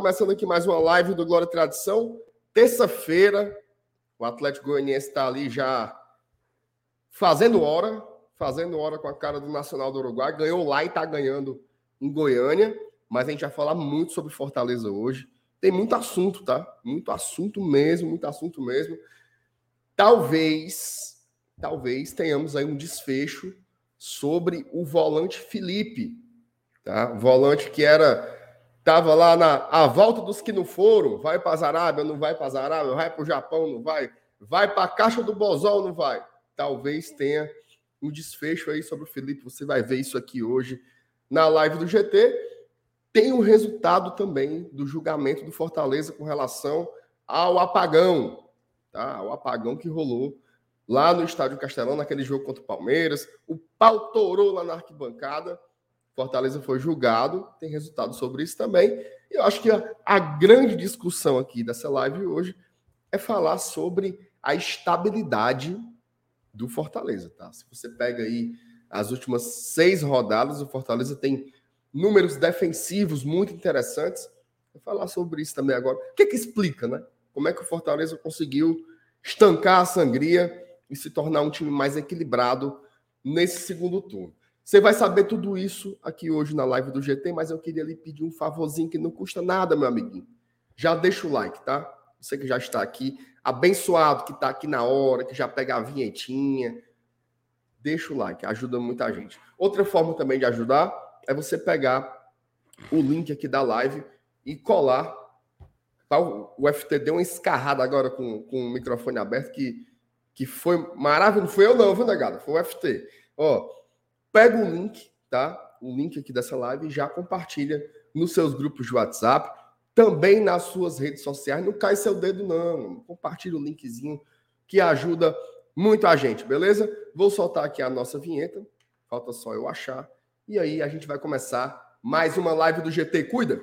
começando aqui mais uma live do Glória e Tradição. Terça-feira, o Atlético Goianiense está ali já fazendo hora, fazendo hora com a cara do Nacional do Uruguai. Ganhou lá e está ganhando em Goiânia, mas a gente vai falar muito sobre Fortaleza hoje. Tem muito assunto, tá? Muito assunto mesmo, muito assunto mesmo. Talvez, talvez tenhamos aí um desfecho sobre o volante Felipe, tá? Volante que era Tava lá na a volta dos que não foram, vai para as Arábia, não vai para as Arábia, vai para o Japão, não vai, vai para a caixa do Bozol, não vai. Talvez tenha um desfecho aí sobre o Felipe, você vai ver isso aqui hoje na live do GT. Tem o um resultado também do julgamento do Fortaleza com relação ao apagão, tá? O apagão que rolou lá no Estádio Castelão, naquele jogo contra o Palmeiras. O pau torou lá na arquibancada Fortaleza foi julgado, tem resultado sobre isso também. E eu acho que a, a grande discussão aqui dessa live hoje é falar sobre a estabilidade do Fortaleza, tá? Se você pega aí as últimas seis rodadas, o Fortaleza tem números defensivos muito interessantes. Vou falar sobre isso também agora. O que, que explica, né? Como é que o Fortaleza conseguiu estancar a sangria e se tornar um time mais equilibrado nesse segundo turno? Você vai saber tudo isso aqui hoje na live do GT, mas eu queria lhe pedir um favorzinho que não custa nada, meu amiguinho. Já deixa o like, tá? Você que já está aqui, abençoado, que está aqui na hora, que já pega a vinhetinha. Deixa o like, ajuda muita gente. Outra forma também de ajudar é você pegar o link aqui da live e colar. Tá? O FT deu uma escarrada agora com, com o microfone aberto, que, que foi maravilhoso. Não foi eu, não, viu, negado? Foi o FT. Ó, pega o link, tá? O link aqui dessa live e já compartilha nos seus grupos de WhatsApp, também nas suas redes sociais. Não cai seu dedo, não. Compartilha o linkzinho que ajuda muito a gente, beleza? Vou soltar aqui a nossa vinheta. Falta só eu achar. E aí a gente vai começar mais uma live do GT. Cuida!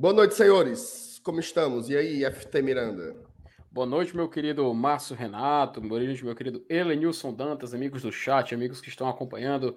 Boa noite, senhores. Como estamos? E aí, FT Miranda? Boa noite, meu querido Márcio Renato, boa noite, meu querido Elenilson Dantas, amigos do chat, amigos que estão acompanhando.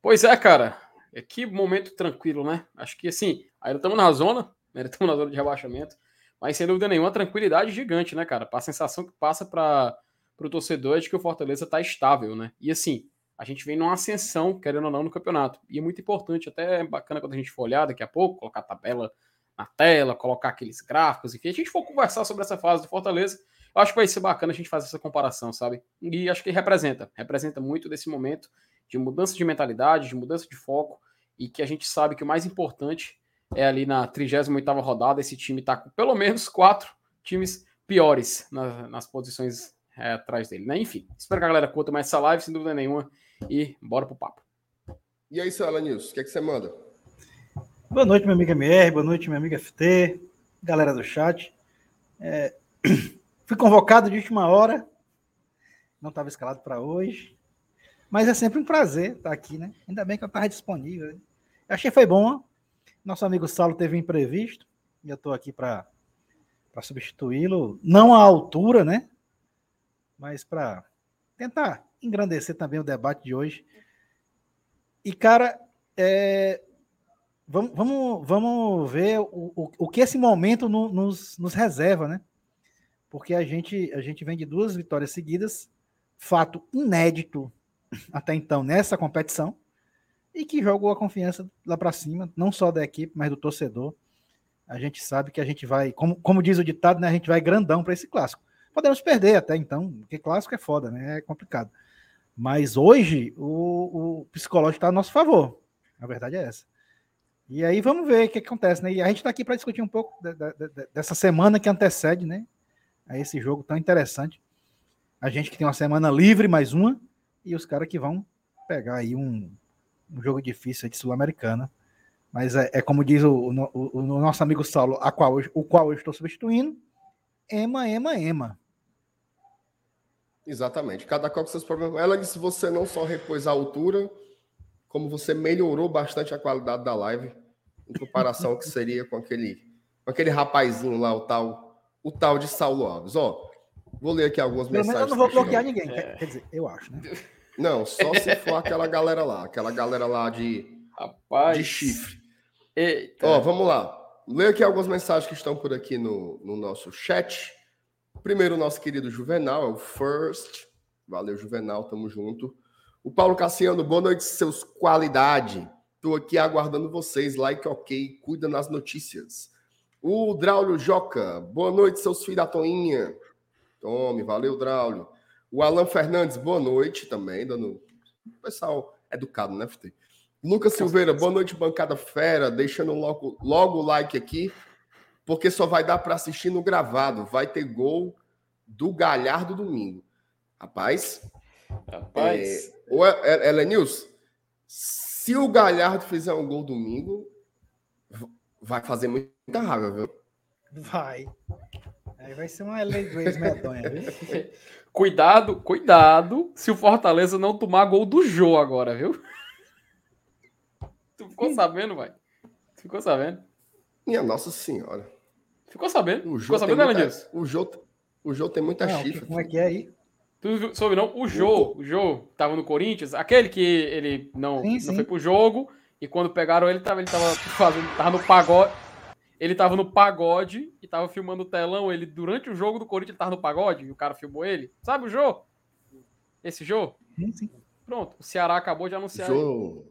Pois é, cara, é que momento tranquilo, né? Acho que assim, ainda estamos na zona, ainda estamos na zona de rebaixamento, mas sem dúvida nenhuma, tranquilidade gigante, né, cara? A sensação que passa para o torcedor é de que o Fortaleza está estável, né? E assim, a gente vem numa ascensão, querendo ou não, no campeonato. E é muito importante, até é bacana quando a gente for olhar daqui a pouco, colocar a tabela na tela, colocar aqueles gráficos, enfim, a gente for conversar sobre essa fase do Fortaleza, eu acho que vai ser bacana a gente fazer essa comparação, sabe? E acho que representa, representa muito desse momento de mudança de mentalidade, de mudança de foco, e que a gente sabe que o mais importante é ali na 38ª rodada, esse time tá com pelo menos quatro times piores nas, nas posições é, atrás dele, né? Enfim, espero que a galera curta mais essa live, sem dúvida nenhuma, e bora pro papo. E aí, Sala News, o que, é que você manda? Boa noite, meu amigo MR, boa noite, minha amiga FT, galera do chat. É, fui convocado de última hora, não estava escalado para hoje, mas é sempre um prazer estar aqui, né? Ainda bem que eu estava disponível. Eu achei que foi bom. Nosso amigo Saulo teve um imprevisto e eu estou aqui para substituí-lo, não à altura, né? Mas para tentar engrandecer também o debate de hoje. E, cara, é, vamos, vamos, vamos ver o, o, o que esse momento no, nos, nos reserva, né? Porque a gente, a gente vem de duas vitórias seguidas, fato inédito até então nessa competição, e que jogou a confiança lá para cima, não só da equipe, mas do torcedor. A gente sabe que a gente vai, como, como diz o ditado, né, a gente vai grandão para esse clássico. Podemos perder até então, porque clássico é foda, né? É complicado. Mas hoje o, o psicológico está a nosso favor. A verdade é essa. E aí vamos ver o que acontece, né? E a gente está aqui para discutir um pouco de, de, de, dessa semana que antecede, né? A esse jogo tão interessante. A gente que tem uma semana livre, mais uma, e os caras que vão pegar aí um, um jogo difícil de Sul-Americana. Mas é, é, como diz o, o, o, nosso amigo Saulo, a qual, o qual eu estou substituindo, Ema, Ema, Ema. Exatamente. Cada qual com seus problemas. Ela disse: você não só repôs a altura, como você melhorou bastante a qualidade da live, em comparação ao que seria com aquele, com aquele rapazinho lá, o tal, o tal de Saulo Alves. Ó, vou ler aqui algumas Pelo mensagens. eu não vou bloquear ninguém, é. quer dizer, eu acho, né? Não, só se for aquela galera lá, aquela galera lá de, Rapaz. de chifre. Eita. Ó, vamos lá. Lê aqui algumas mensagens que estão por aqui no, no nosso chat. Primeiro, o nosso querido Juvenal, é o First. Valeu, Juvenal, tamo junto. O Paulo Cassiano, boa noite, seus qualidade. Tô aqui aguardando vocês. Like ok, cuida nas notícias. O Draulio Joca, boa noite, seus filhos da Toinha. Tome, valeu, Draulio. O Alan Fernandes, boa noite também, dando. Pessoal educado, né, FT? Lucas Silveira, boa noite, bancada fera. Deixando logo, logo o like aqui, porque só vai dar para assistir no gravado. Vai ter gol do Galhardo domingo. Rapaz. Rapaz. É, Ela News, se o Galhardo fizer um gol domingo, vai fazer muita raiva, viu? Vai. Aí vai ser uma LA Grace medonha, viu? Cuidado, cuidado, se o Fortaleza não tomar gol do Jô agora, viu? Tu ficou sabendo, vai? Ficou sabendo? Minha Nossa Senhora. Ficou sabendo? O ficou sabendo, muita, O Jô, o Jô tem muita não, chifre. Como é que é aí? Tu soube não? O Jô, o Jô tava no Corinthians, aquele que ele não, sim, não sim. foi pro jogo, e quando pegaram ele, tava, ele tava fazendo, tava no pagode. Ele tava no pagode e tava filmando o telão. Ele, durante o jogo do Corinthians, ele tava no pagode e o cara filmou ele. Sabe o Jô? Esse Jô? Sim, sim. Pronto, o Ceará acabou de anunciar. Jô.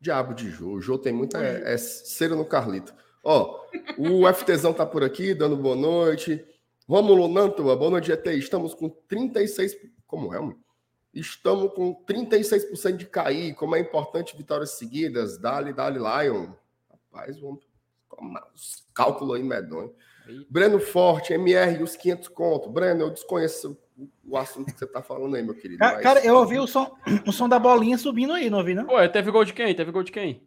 Diabo de Jô. O Jô tem muita. É, é cera no Carlito. Ó, o FTzão tá por aqui, dando boa noite. Rômulo Nantua, boa noite, GT. Estamos com 36. Como é, mano? Estamos com 36% de cair. Como é importante vitórias seguidas. Dali, dali, Lion. Rapaz, vamos. Cálculo aí medonho. Breno Forte, MR, os 500 conto. Breno, eu desconheço o assunto que você tá falando aí, meu querido. Cara, mas... cara eu ouvi o som, o som da bolinha subindo aí, não ouvi, não? Ué, teve gol de quem? Teve gol de quem?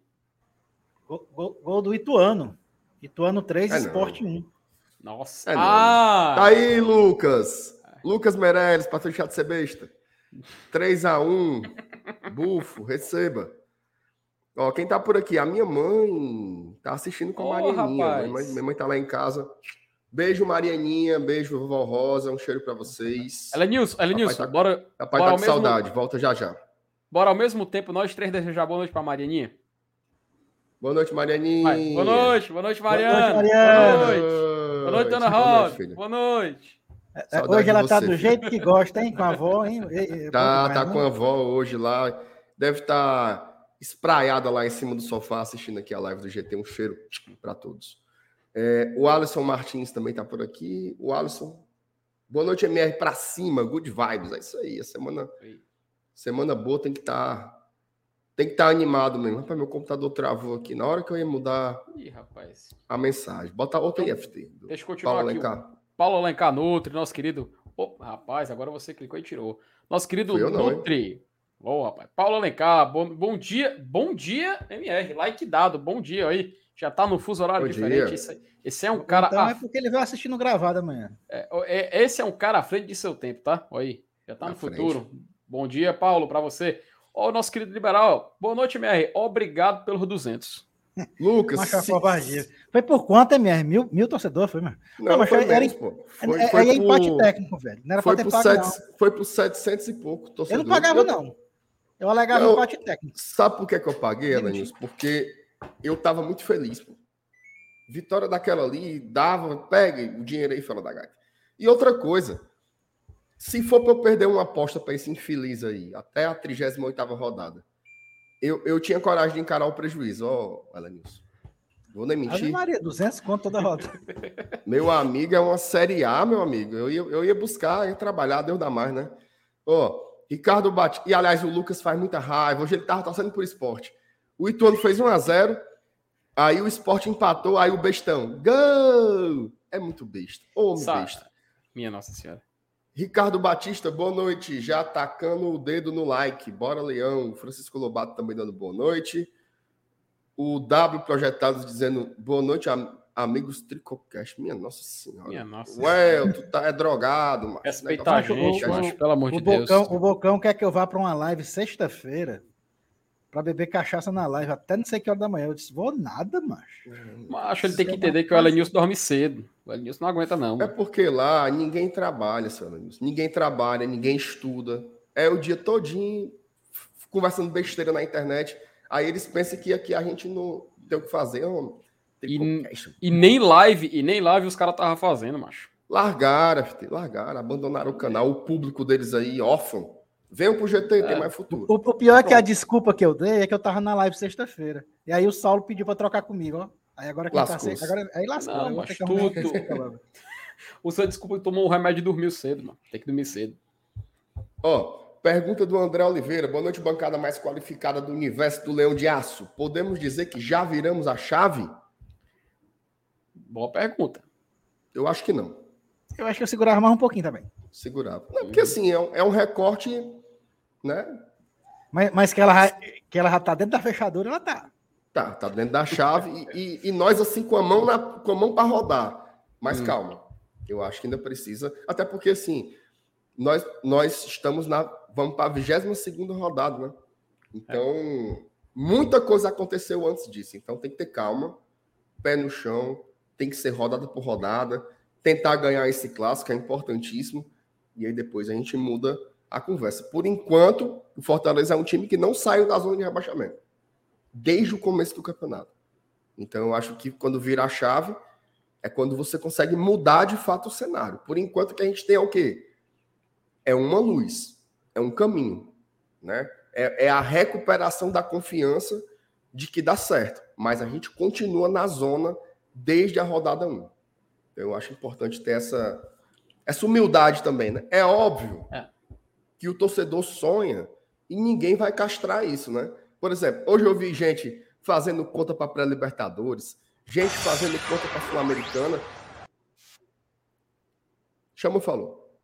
Gol, gol, gol do Ituano. Ituano 3, é Esporte 1. Nossa. É ah! Tá aí, Lucas. Lucas Meirelles, para deixar de ser besta. 3x1. Bufo, receba. Ó, quem tá por aqui? A minha mãe tá assistindo com a oh, Marianinha. Minha mãe, minha mãe tá lá em casa. Beijo, Marianinha. Beijo, vovó Rosa. Um cheiro para vocês. Ela Nilson, ela Nilson, tá, bora. Papai bora tá com mesmo... saudade. Volta já já. Bora ao mesmo tempo, nós três desejar boa noite pra Marianinha. Boa noite, Marianinha. Vai. Boa noite, boa noite, Mariana. Boa noite, Mariana. Boa noite, boa noite Dona Rosa. Boa noite. É, hoje ela tá do jeito que gosta, hein? Com a avó, hein? Tá, tá com a avó hoje lá. Deve estar tá espraiada lá em cima do sofá assistindo aqui a live do GT. Um cheiro para todos. É, o Alisson Martins também tá por aqui. O Alisson. Boa noite, MR para cima, good vibes. É isso aí. A semana, semana boa tem que estar tá tem que estar tá animado mesmo. Rapaz, meu computador travou aqui. Na hora que eu ia mudar Ih, rapaz. a mensagem. Bota outra então, IFT. Deixa eu continuar Paulo aqui. Alencar. Paulo Alencar Nutri, nosso querido. Oh, rapaz, agora você clicou e tirou. Nosso querido eu Nutri. Ô, rapaz. Paulo Alencar, bom, bom dia. Bom dia, MR. Like dado. Bom dia aí. Já tá no fuso horário bom diferente. Esse, esse, é um cara. Então é porque ele vai assistindo gravado amanhã. É, é, esse é um cara à frente de seu tempo, tá? Olha aí. Já tá no futuro. Bom dia, Paulo, para você. Ó, o nosso querido liberal. Boa noite, MR. Obrigado pelos 200. Lucas. Se... Foi por quanto, MR? Mil, mil torcedores, foi, mano? Não, não mas foi, era, menos, pô. Foi, é, foi por... empate técnico, velho. Não era foi pra ter pago, sete, não. Foi por 700 e pouco torcedores. Eu não pagava, eu... não. Eu alegava eu... empate técnico. Sabe por que, que eu paguei, Alanis? Porque eu tava muito feliz, pô. Vitória daquela ali, dava, pega o dinheiro aí fora da gaita. E outra coisa, se for para eu perder uma aposta para esse infeliz aí, até a 38 rodada, eu, eu tinha coragem de encarar o prejuízo, ó, oh, Elenilson. Vou nem mentir. Ave Maria, 200 conto toda roda. Meu amigo, é uma Série A, meu amigo. Eu ia, eu ia buscar, ia trabalhar, Deus dá mais, né? Ó, oh, Ricardo bate. E aliás, o Lucas faz muita raiva. Hoje ele tava torcendo por esporte. O Ituano fez 1 a 0 Aí o esporte empatou, aí o bestão. Gol! É muito besta. Ô, oh, besta. Minha Nossa Senhora. Ricardo Batista, boa noite. Já atacando o dedo no like. Bora, Leão. Francisco Lobato também dando boa noite. O W Projetados dizendo boa noite, am- amigos Tricocast. Minha nossa senhora. Minha nossa. Ué, tu tá é drogado, mano. Respeitar a Negócio- gente, o- macho, pelo amor O de Deus. Bocão, o Bocão quer que eu vá para uma live sexta-feira para beber cachaça na live até não sei que hora da manhã. Eu disse, vou nada, macho. Macho, ele tem que entender que o Elenilson dorme cedo. O Elenilson não aguenta, não. É mano. porque lá ninguém trabalha, seu Lenilson. Ninguém trabalha, ninguém estuda. É o dia todinho conversando besteira na internet. Aí eles pensam que aqui a gente não tem o que fazer. homem. E-. E nem live, e nem live os caras estavam fazendo, macho. Largaram, largaram, abandonaram o canal. O público deles aí, órfão. Venham pro GT, É. tem mais futuro. O, o pior é que a desculpa que eu dei é que eu tava na live sexta-feira. E aí o Saulo pediu para trocar comigo, ó. Aí agora quem tá sem. Agora, aí lascou, Não, vou mas que tudo- logo. O seu desculpa tomou um remédio e dormiu cedo, mano. Tem que dormir cedo. Ó, pergunta do André Oliveira. Boa noite, bancada mais qualificada do universo do Leão de Aço. Podemos dizer que já viramos a chave? Boa pergunta. Eu acho que não. Eu acho que eu segurava mais um pouquinho também. Segurava. Não, porque assim, é um, é um recorte, né? Mas, mas que, ela, que ela já tá dentro da fechadura, ela tá. Tá, tá dentro da chave e, e- e nós assim com a mão na com a mão para rodar. Mas Hum. calma, eu acho que ainda precisa, até porque assim nós nós estamos na vamos para a 22 segunda rodada, né? Então muita coisa aconteceu antes disso. Então tem que ter calma, pé no chão, tem que ser rodada por rodada, tentar ganhar esse clássico é importantíssimo e aí depois a gente muda a conversa. Por enquanto, o Fortaleza é um time que não saiu da zona de rebaixamento desde o começo do campeonato. Então eu acho que quando vira a chave é quando você consegue mudar de fato o cenário. Por enquanto que a gente tem é o quê? É uma luz, é um caminho, né? É, é a recuperação da confiança de que dá certo, mas a gente continua na zona desde a rodada 1. Então, eu acho importante ter essa essa humildade também, né? É óbvio É. que o torcedor sonha e ninguém vai castrar isso, né? Por exemplo, hoje eu vi gente fazendo conta para pré-libertadores, gente fazendo conta para sul-americana. Chama falou.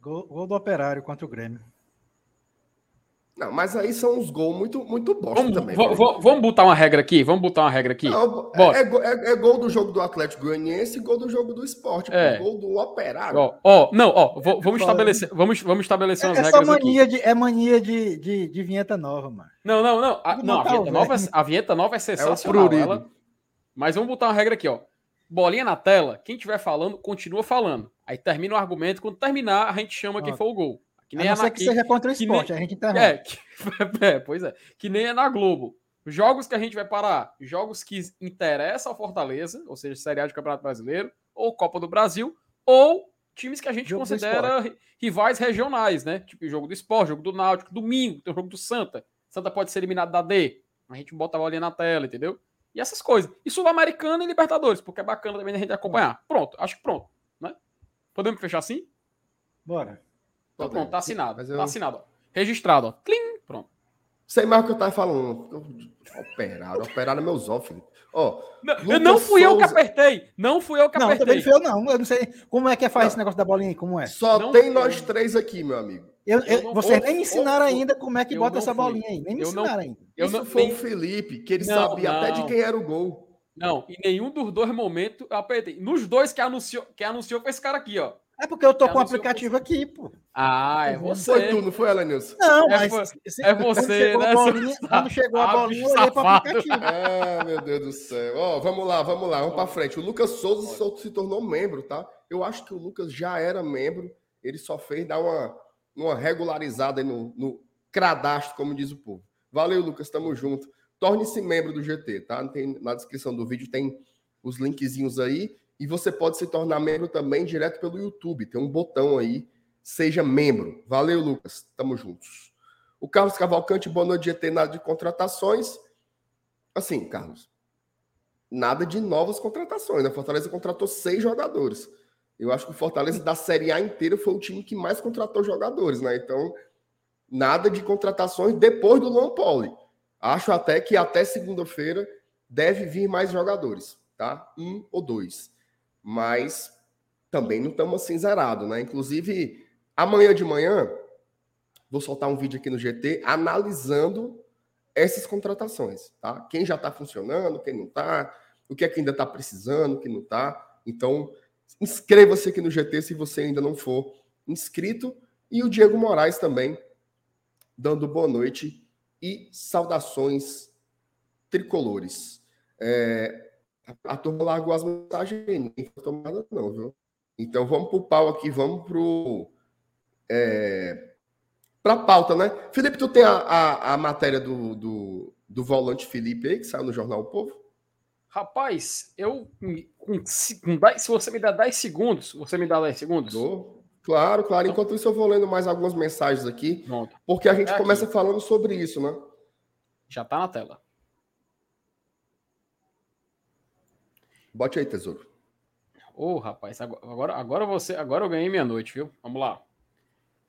Gol, gol do operário contra o Grêmio. Não, mas aí são uns gols muito muito bosta Vamos, também. va- né? va- vamos botar uma regra aqui? Vamos botar uma regra aqui? Não, é, é, é- é gol do jogo do Atlético Goianiense e gol do jogo do esporte. pô, É. Gol do Operário. Ó, ó, não, ó, vo- vamos Fala. estabelecer, vamos, vamos estabelecer umas É, é regras aqui. mania, de, é mania de, de, de vinheta nova, mano. Não, não, não. A, não, a vinheta, nova, é- a vinheta nova é sensacional. prurido. ela- mas vamos botar uma regra aqui, ó. Bolinha na tela, quem estiver falando, continua falando. Aí termina o argumento, quando terminar, a gente chama quem Ó. foi o gol. Que A nem não é na, ser que que- seja contra o esporte, a gente interrompe. É, que- é, pois é. Que nem é na Globo. Jogos que a gente vai parar. Jogos que interessam ao Fortaleza, ou seja, Série A de Campeonato Brasileiro, ou Copa do Brasil, ou times que a gente Jogo considera ri- rivais regionais, né? Tipo jogo do Esporte, jogo do Náutico, domingo, tem o jogo do Santa. Santa pode ser eliminado da D. A gente bota a bolinha na tela, entendeu? E essas coisas. E Sul-Americana e Libertadores, porque é bacana também a gente acompanhar. Pronto, acho que pronto, né? Podemos fechar assim? Bora. Então pronto, tá assinado. Mas eu- Tá assinado, ó. Registrado, ó. Tlim, pronto. Sei mais o que eu tava falando. Operário, operário é meus filho. Ó, Não, Lucas não fui eu que Souza. apertei. Não fui eu que Não, apertei. também foi eu não. Eu não sei como é que é fazer Não. esse negócio da bolinha aí, como é. só Não tem fui nós eu. três aqui, meu amigo. Eu, Eu eu- não- vocês nem me ensinaram ou- ainda como é que bota não essa fui. bolinha aí. Nem me Eu não- ensinaram ainda. Eu Isso não, foi nem- o Felipe, que ele Não, sabia até de não. quem era o gol. não, em nenhum dos dois momentos eu apertei. Nos dois que anunciou, que anunciou foi esse cara aqui, ó. É porque eu tô Eu com o aplicativo aqui, pô. Ah, é Foi você. tu, não foi, Elenilson? Não, É mas se- é quando você, a né, bolinha- Quando chegou a Ah, bolinha, eu olhei pro aplicativo. Ah, meu Deus do céu. Ó, vamos lá, vamos lá, vamos para frente. O Lucas Souza só se tornou membro, tá? Eu acho que o Lucas já era membro, ele só fez dar uma, uma regularizada aí no, no cadastro, como diz o povo. Valeu, Lucas, tamo junto. Torne-se membro do GT, tá? Tem, na descrição do vídeo tem os linkzinhos aí. E você pode se tornar membro também direto pelo YouTube. Tem um botão aí, seja membro. Valeu, Lucas, tamo juntos. O Carlos Cavalcante, boa noite, GT, nada de contratações. Assim, Carlos, nada de novas contratações, né? Fortaleza contratou seis jogadores. Eu acho que o Fortaleza da Série A inteira foi o time que mais contratou jogadores, né? Então, nada de contratações depois do Luan Poli. Acho até que até segunda-feira deve vir mais jogadores, tá? Um ou dois. Mas também não estamos assim zerados, né? Inclusive, amanhã de manhã, vou soltar um vídeo aqui no GT analisando essas contratações, tá? Quem já está funcionando, quem não está, o que é que ainda está precisando, o que não está. Então, inscreva-se aqui no GT se você ainda não for inscrito. E o Diego Moraes também, dando boa noite e saudações tricolores. É, a, a turma largou as mensagens, ninguém foi tomada não, viu? Então vamos para o pau aqui, vamos para é, para a pauta, né? Felipe, tu tem a, a, a matéria do, do, do, volante Felipe aí, que saiu no Jornal o Povo? Rapaz, eu. Se você me dá 10 segundos, você me dá 10 segundos? Dou. Claro, claro. Então Enquanto isso, eu vou lendo mais algumas mensagens aqui. Pronto. Porque a gente é começa falando sobre isso, né? Já tá na tela. Bote aí, tesouro. Ô, oh, rapaz, agora, agora você, agora eu ganhei minha noite, viu? Vamos lá.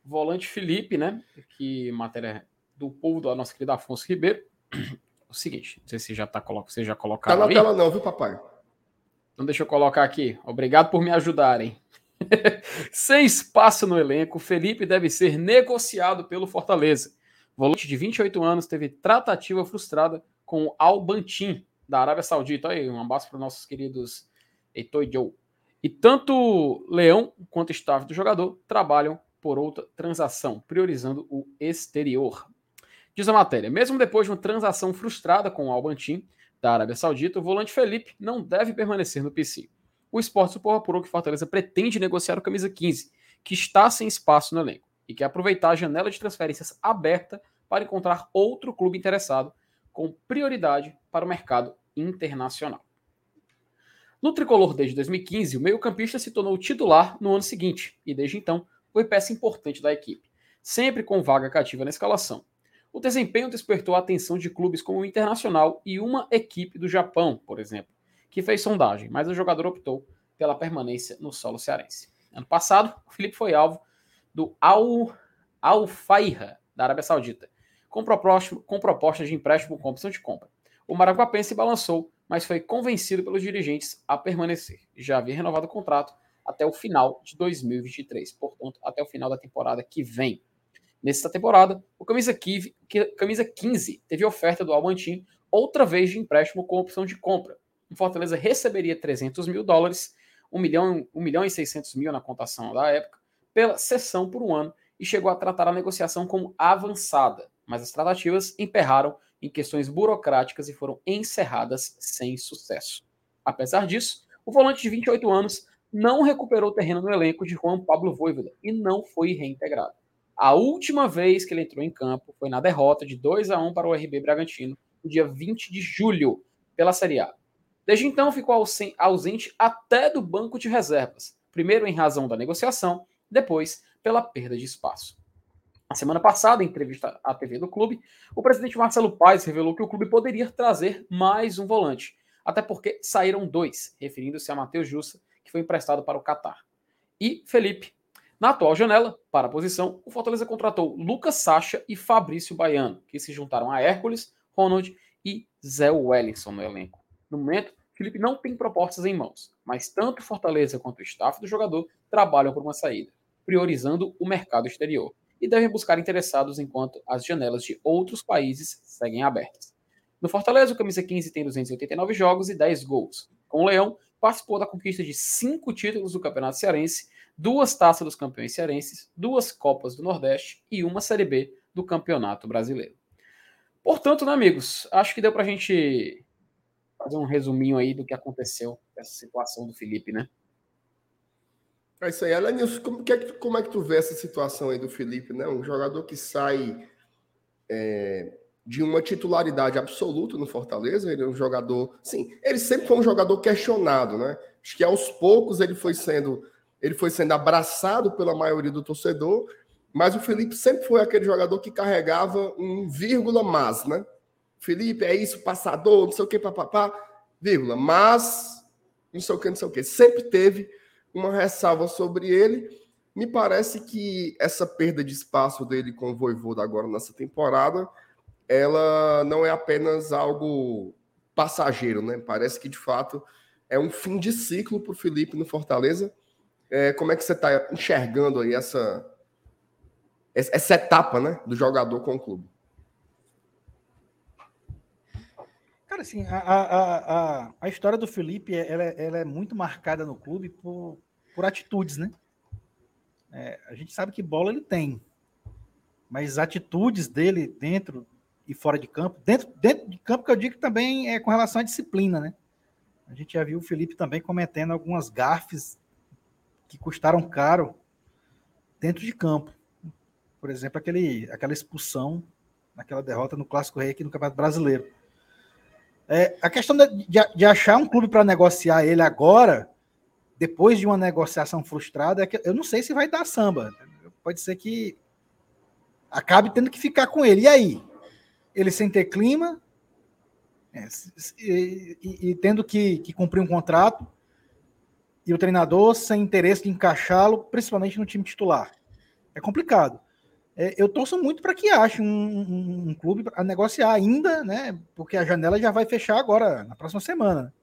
Volante Felipe, né? Que matéria do povo do nosso querido Afonso Ribeiro. O seguinte, não sei se já tá você já colocaram Tá na tela não, viu, papai? Então deixa eu colocar aqui. Obrigado por me ajudarem. Sem espaço no elenco, Felipe deve ser negociado pelo Fortaleza. Volante de 28 anos teve tratativa frustrada com o Albantin, da Arábia Saudita. Aí, um abraço para os nossos queridos Heitor e Joe. E tanto Leão quanto o staff do jogador trabalham por outra transação, priorizando o exterior. Diz a matéria: mesmo depois de uma transação frustrada com o Albantin, da Arábia Saudita, o volante Felipe não deve permanecer no PC. O Esporte Supor apurou que Fortaleza pretende negociar o camisa 15, que está sem espaço no elenco, e quer aproveitar a janela de transferências aberta para encontrar outro clube interessado, com prioridade para o mercado internacional. No tricolor desde 2015, o meio-campista se tornou titular no ano seguinte e, desde então, foi peça importante da equipe, sempre com vaga cativa na escalação. O desempenho despertou a atenção de clubes como o Internacional e uma equipe do Japão, por exemplo, que fez sondagem, mas o jogador optou pela permanência no solo cearense. Ano passado, o Felipe foi alvo do Al, Al Faiha, da Arábia Saudita, com proposta, com proposta de empréstimo com opção de compra. O Maraguapense balançou mas foi convencido pelos dirigentes a permanecer. Já havia renovado o contrato até o final de 2023, portanto, até o final da temporada que vem. Nessa temporada, o camisa, 15, camisa 15 teve oferta do Albantin, outra vez de empréstimo com opção de compra. O Fortaleza receberia 300 mil dólares, 1 milhão, 1 milhão e 600 mil na contação da época, pela cessão por um ano e chegou a tratar a negociação como avançada, mas as tratativas emperraram em questões burocráticas e foram encerradas sem sucesso. Apesar disso, o volante de 28 anos não recuperou terreno no elenco de Juan Pablo Voivoda e não foi reintegrado. A última vez que ele entrou em campo foi na derrota de 2 a 1 para o RB Bragantino, no dia 20 de julho, pela Série A. Desde então ficou ausente até do banco de reservas, primeiro em razão da negociação, depois pela perda de espaço. Na semana passada, em entrevista à TV do clube, o presidente Marcelo Paes revelou que o clube poderia trazer mais um volante, até porque saíram dois, referindo-se a Matheus Jussa, que foi emprestado para o Catar, e Felipe. Na atual janela, para a posição, o Fortaleza contratou Lucas Sacha e Fabrício Baiano, que se juntaram a Hércules, Ronald e Zé Wellington no elenco. No momento, Felipe não tem propostas em mãos, mas tanto Fortaleza quanto o staff do jogador trabalham por uma saída, priorizando o mercado exterior e devem buscar interessados enquanto as janelas de outros países seguem abertas. No Fortaleza, o camisa 15 tem 289 jogos e 10 gols. Com o Leão, participou da conquista de cinco títulos do Campeonato Cearense, duas taças dos campeões cearenses, duas Copas do Nordeste e uma Série B do Campeonato Brasileiro. Portanto, né, amigos, acho que deu para a gente fazer um resuminho aí do que aconteceu nessa situação do Felipe, né? É isso aí. Alanilson, como, que é que, como é que tu vê essa situação aí do Felipe, né? Um jogador que sai é, de uma titularidade absoluta no Fortaleza, ele é um jogador. Sim, ele sempre foi um jogador questionado, né? Acho que aos poucos ele foi sendo. Ele foi sendo abraçado pela maioria do torcedor, mas o Felipe sempre foi aquele jogador que carregava um vírgula mas, né? Felipe é isso, passador, não sei o que, papapá, vírgula, mas, não sei o que, não sei o que. Sempre teve uma ressalva sobre ele. Me parece que essa perda de espaço dele com o Voivoda agora nessa temporada, ela não é apenas algo passageiro, né? Parece que de fato é um fim de ciclo para o Felipe no Fortaleza. É, como é que você está enxergando aí essa, essa etapa né, do jogador com o clube? Cara, assim, a, a, a, a história do Felipe ela, ela é muito marcada no clube por, por atitudes, né? É, a gente sabe que bola ele tem, mas atitudes dele dentro e fora de campo, dentro, dentro de campo que eu digo também é com relação à disciplina, né? A gente já viu o Felipe também cometendo algumas gafes que custaram caro dentro de campo. Por exemplo, aquele, aquela expulsão naquela derrota no Clássico Rei aqui no Campeonato Brasileiro. É, a questão de, de achar um clube para negociar ele agora, depois de uma negociação frustrada, é que eu não sei se vai dar samba. Pode ser que acabe tendo que ficar com ele. E aí? Ele sem ter clima é, e, e, e, tendo que, que cumprir um contrato, e o treinador sem interesse de encaixá-lo, principalmente no time titular. É complicado. É, eu torço muito para que ache um, um, um clube a negociar ainda, né? Porque a janela já vai fechar agora, na próxima semana.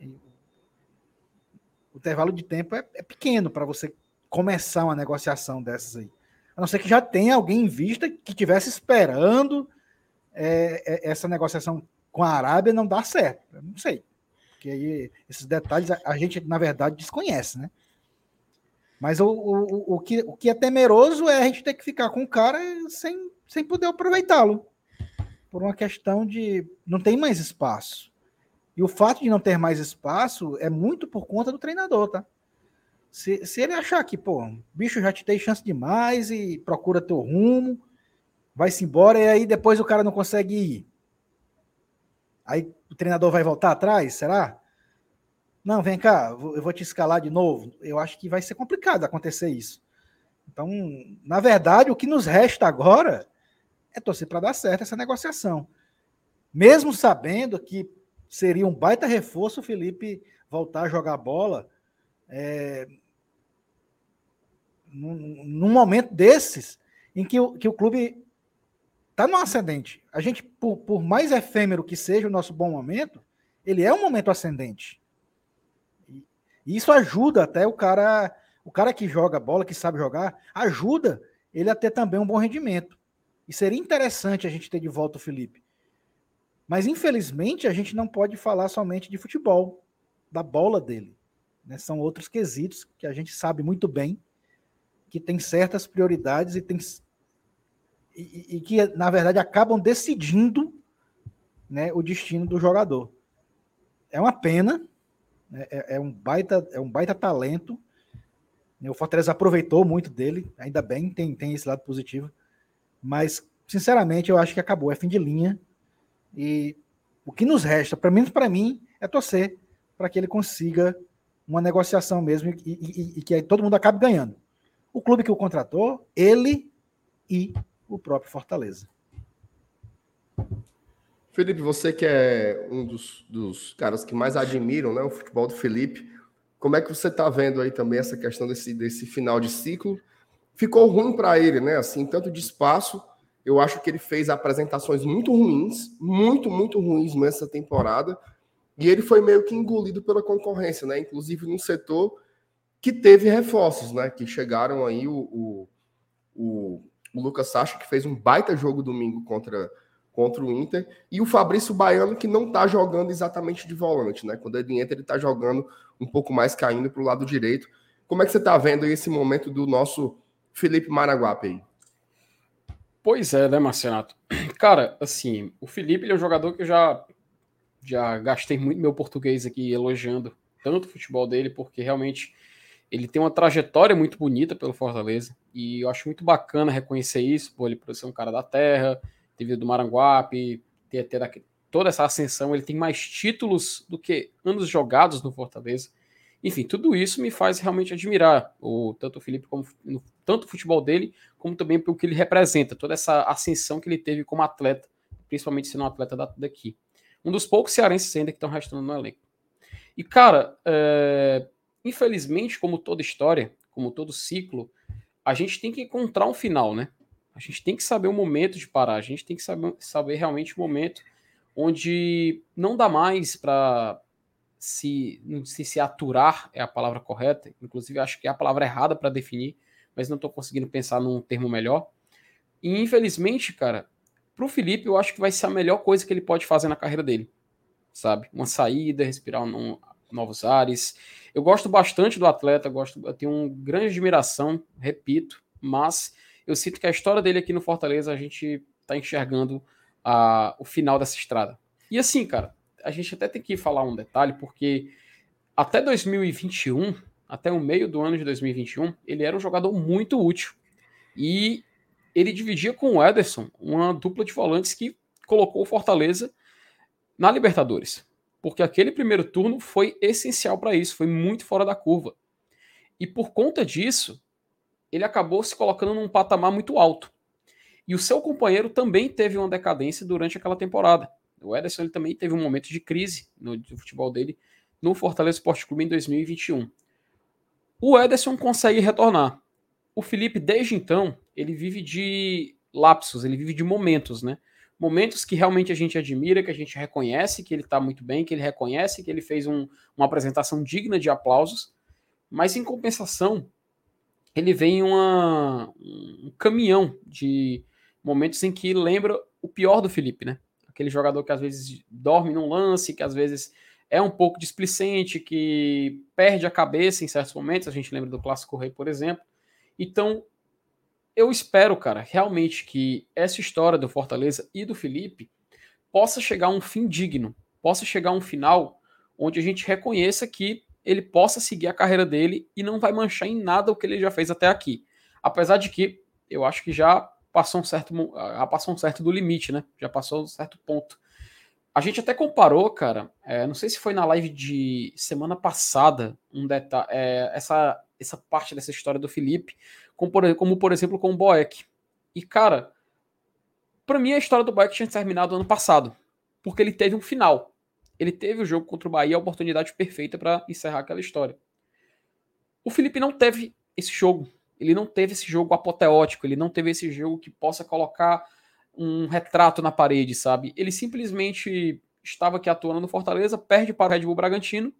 o intervalo de tempo é, é pequeno para você começar uma negociação dessas aí. A não ser que já tenha alguém em vista que tivesse esperando é, é, essa negociação com a Arábia não dar certo. Eu não sei. Porque aí esses detalhes a, a gente, na verdade, desconhece, né? Mas o, o, o, que, o que é temeroso é a gente ter que ficar com o cara sem, sem poder aproveitá-lo. Por uma questão de não tem mais espaço. E o fato de não ter mais espaço é muito por conta do treinador, tá? Se, se ele achar que, pô, bicho já te dei chance demais e procura teu rumo, vai-se embora e aí depois o cara não consegue ir. Aí o treinador vai voltar atrás, será? Não, vem cá, eu vou te escalar de novo. Eu acho que vai ser complicado acontecer isso. Então, na verdade, o que nos resta agora é torcer para dar certo essa negociação. Mesmo sabendo que seria um baita reforço o Felipe voltar a jogar bola é, num, momento desses em que o, que o clube está no ascendente. A gente, por, por mais efêmero que seja o nosso bom momento, ele é um momento ascendente. E isso ajuda até o cara, o cara que joga bola, que sabe jogar, ajuda ele a ter também um bom rendimento. E seria interessante a gente ter de volta o Felipe. Mas infelizmente a gente não pode falar somente de futebol, da bola dele. Né? São outros quesitos que a gente sabe muito bem que tem certas prioridades e tem e, e que na verdade acabam decidindo né, o destino do jogador. É uma pena, né? É, é, um baita, é um baita talento. O Fortaleza aproveitou muito dele, ainda bem, tem, tem esse lado positivo. Mas, sinceramente, eu acho que acabou, é fim de linha. E o que nos resta, pelo menos para mim, é torcer para que ele consiga uma negociação mesmo e, e, e, que todo mundo acabe ganhando. O clube que o contratou, ele e o próprio Fortaleza. Felipe, você que é um dos, dos caras que mais admiram né, o futebol do Felipe, como é que você está vendo aí também essa questão desse, desse final de ciclo? Ficou ruim para ele, né? Assim, tanto de espaço, eu acho que ele fez apresentações muito ruins, muito, muito ruins nessa temporada, e ele foi meio que engolido pela concorrência, né? Inclusive num setor que teve reforços, né? Que chegaram aí o, o, o, Lucas Sacha, que fez um baita jogo domingo contra contra o Inter, e o Fabrício Baiano, que não está jogando exatamente de volante, né? Quando ele entra, ele está jogando um pouco mais caindo para o lado direito. Como é que você está vendo esse momento do nosso Felipe Maraguape aí? Pois é, né, Marcenato? Cara, assim, o Felipe é um jogador que eu já, já gastei muito meu português aqui elogiando tanto o futebol dele, porque realmente ele tem uma trajetória muito bonita pelo Fortaleza, e eu acho muito bacana reconhecer isso, por ele por ser um cara da terra, vindo do Maranguape, ter, ter toda essa ascensão, ele tem mais títulos do que anos jogados no Fortaleza. Enfim, tudo isso me faz realmente admirar o tanto o Felipe como tanto o futebol dele, como também pelo que ele representa, toda essa ascensão que ele teve como atleta, principalmente sendo um atleta daqui. Um dos poucos cearenses ainda que estão restando no elenco. E, cara, é, infelizmente, como toda história, como todo ciclo, a gente tem que encontrar um final, né? A gente tem que saber o momento de parar, a gente tem que saber, saber realmente o momento onde não dá mais para se sei se aturar é a palavra correta, inclusive acho que é a palavra errada para definir, mas não estou conseguindo pensar num termo melhor. E infelizmente, cara, para o Felipe eu acho que vai ser a melhor coisa que ele pode fazer na carreira dele, sabe? Uma saída, respirar um, novos ares. Eu gosto bastante do atleta, gosto, eu tenho uma grande admiração, repito, mas eu sinto que a história dele aqui no Fortaleza a gente está enxergando a, o final dessa estrada. E assim, cara, a gente até tem que falar um detalhe, porque até 2021, até o meio do ano de 2021, ele era um jogador muito útil. E ele dividia com o Ederson uma dupla de volantes que colocou o Fortaleza na Libertadores. Porque aquele primeiro turno foi essencial para isso, foi muito fora da curva. E por conta disso, ele acabou se colocando num patamar muito alto. E o seu companheiro também teve uma decadência durante aquela temporada. O Ederson ele também teve um momento de crise no, futebol dele no Fortaleza Esporte Clube em 2021. O Ederson consegue retornar. O Felipe, desde então, ele vive de lapsos, ele vive de momentos, né? Momentos que realmente a gente admira, que a gente reconhece que ele está muito bem, que ele reconhece que ele fez um, uma apresentação digna de aplausos, mas em compensação, ele vem uma, um caminhão de momentos em que lembra o pior do Felipe, né? Aquele jogador que às vezes dorme num lance, que às vezes é um pouco displicente, que perde a cabeça em certos momentos. A gente lembra do Clássico Rei, por exemplo. Então, eu espero, cara, realmente que essa história do Fortaleza e do Felipe possa chegar a um fim digno, possa chegar a um final onde a gente reconheça que ele possa seguir a carreira dele e não vai manchar em nada o que ele já fez até aqui. Apesar de que eu acho que já passou um certo, já passou um certo do limite, né? Já passou um certo ponto. A gente até comparou, cara, é, não sei se foi na live de semana passada, um detalhe, é, essa, essa parte dessa história do Felipe, como por, como por exemplo com o Boeck. E, cara, para mim a história do Boeck tinha terminado ano passado, porque ele teve um final. Ele teve o jogo contra o Bahia, a oportunidade perfeita para encerrar aquela história. O Felipe não teve esse jogo. Ele não teve esse jogo apoteótico, ele não teve esse jogo que possa colocar um retrato na parede, sabe? Ele simplesmente estava aqui atuando no Fortaleza, perde para o Red Bull Bragantino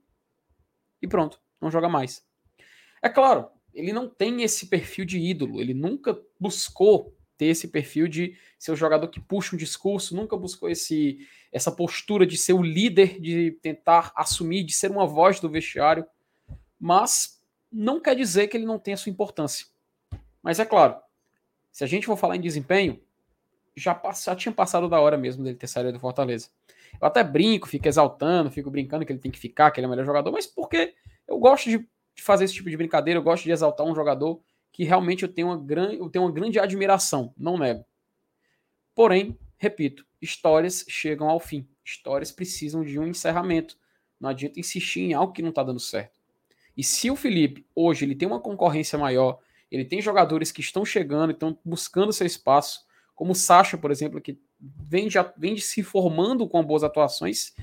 e pronto, não joga mais. É claro, ele não tem esse perfil de ídolo, ele nunca buscou ter esse perfil de ser o jogador que puxa um discurso, nunca buscou esse essa postura de ser o líder, de tentar assumir, de ser uma voz do vestiário, mas não quer dizer que ele não tenha sua importância. Mas é claro, se a gente for falar em desempenho, já, já tinha passado da hora mesmo dele ter saído do Fortaleza. Eu até brinco, fico exaltando, fico brincando que ele tem que ficar, que ele é o melhor jogador, mas porque eu gosto de, de fazer esse tipo de brincadeira, eu gosto de exaltar um jogador que realmente eu tenho uma, gran, eu tenho uma grande admiração, não nego. Porém, repito, histórias chegam ao fim. Histórias precisam de um encerramento. Não adianta insistir em algo que não está dando certo. E se o Felipe, hoje, ele tem uma concorrência maior, ele tem jogadores que estão chegando, estão buscando seu espaço, como o Sacha, por exemplo, que vem, já, vem se formando com boas atuações.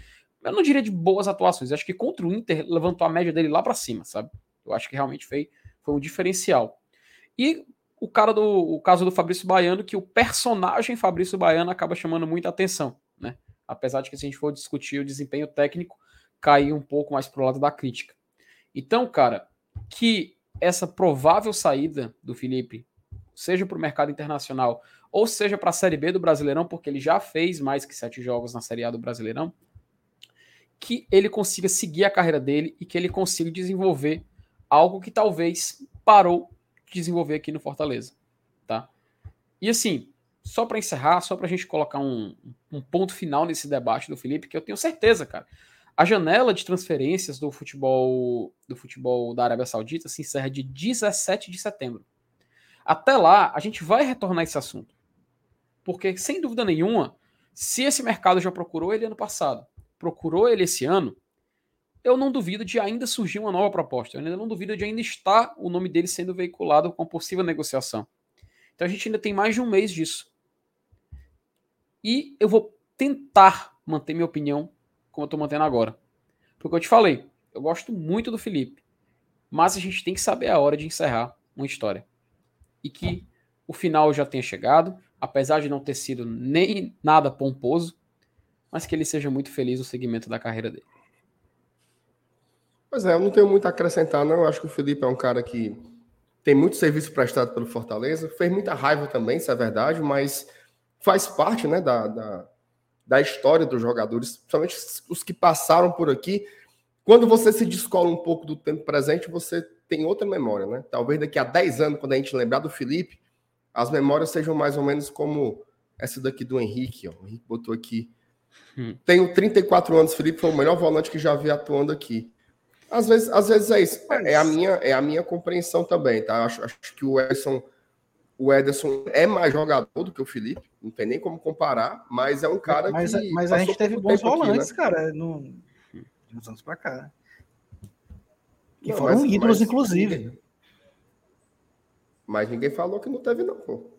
Eu não diria de boas atuações, acho que contra o Inter levantou a média dele lá para cima, sabe? Eu acho que realmente foi, foi um diferencial. E o cara do o caso do Fabrício Baiano, que o personagem Fabrício Baiano acaba chamando muita atenção, né? Apesar de que se a gente for discutir o desempenho técnico, cair um pouco mais pro lado da crítica. Então, cara, que essa provável saída do Felipe, seja para o mercado internacional ou seja para a Série B do Brasileirão, porque ele já fez mais que sete jogos na Série A do Brasileirão, que ele consiga seguir a carreira dele e que ele consiga desenvolver algo que talvez parou desenvolver aqui no Fortaleza, tá? E assim, só para encerrar, só para a gente colocar um, um ponto final nesse debate do Felipe, que eu tenho certeza, cara, a janela de transferências do futebol do futebol da Arábia Saudita se encerra de 17 de setembro. Até lá, a gente vai retornar esse assunto. Porque, sem dúvida nenhuma, se esse mercado já procurou ele ano passado, procurou ele esse ano, eu não duvido de ainda surgir uma nova proposta. Eu ainda não duvido de ainda estar o nome dele sendo veiculado com possível negociação. Então a gente ainda tem mais de um mês disso. E eu vou tentar manter minha opinião como eu estou mantendo agora. Porque eu te falei, eu gosto muito do Felipe, mas a gente tem que saber a hora de encerrar uma história. E que o final já tenha chegado, apesar de não ter sido nem nada pomposo, mas que ele seja muito feliz no segmento da carreira dele. Pois é, eu não tenho muito a acrescentar, não. Eu acho que o Felipe é um cara que tem muito serviço prestado pelo Fortaleza, fez muita raiva também, isso é verdade, mas faz parte né, da, da, da história dos jogadores, principalmente os que passaram por aqui. Quando você se descola um pouco do tempo presente, você tem outra memória, né? Talvez daqui a 10 anos, quando a gente lembrar do Felipe, as memórias sejam mais ou menos como essa daqui do Henrique, ó. O Henrique botou aqui. Hum. Tenho 34 anos, Felipe foi o melhor volante que já vi atuando aqui. Às vezes, às vezes é isso. É, a minha, é a minha compreensão também, tá? Acho, acho que o Ederson, o Ederson é mais jogador do que o Felipe, não tem nem como comparar, mas é um cara mas, que. Mas a gente teve bons volantes, aqui, né? cara, no, uns anos pra cá. Que não, foram mas, ídolos, mas, inclusive. Ninguém, mas ninguém falou que não teve, não, pô.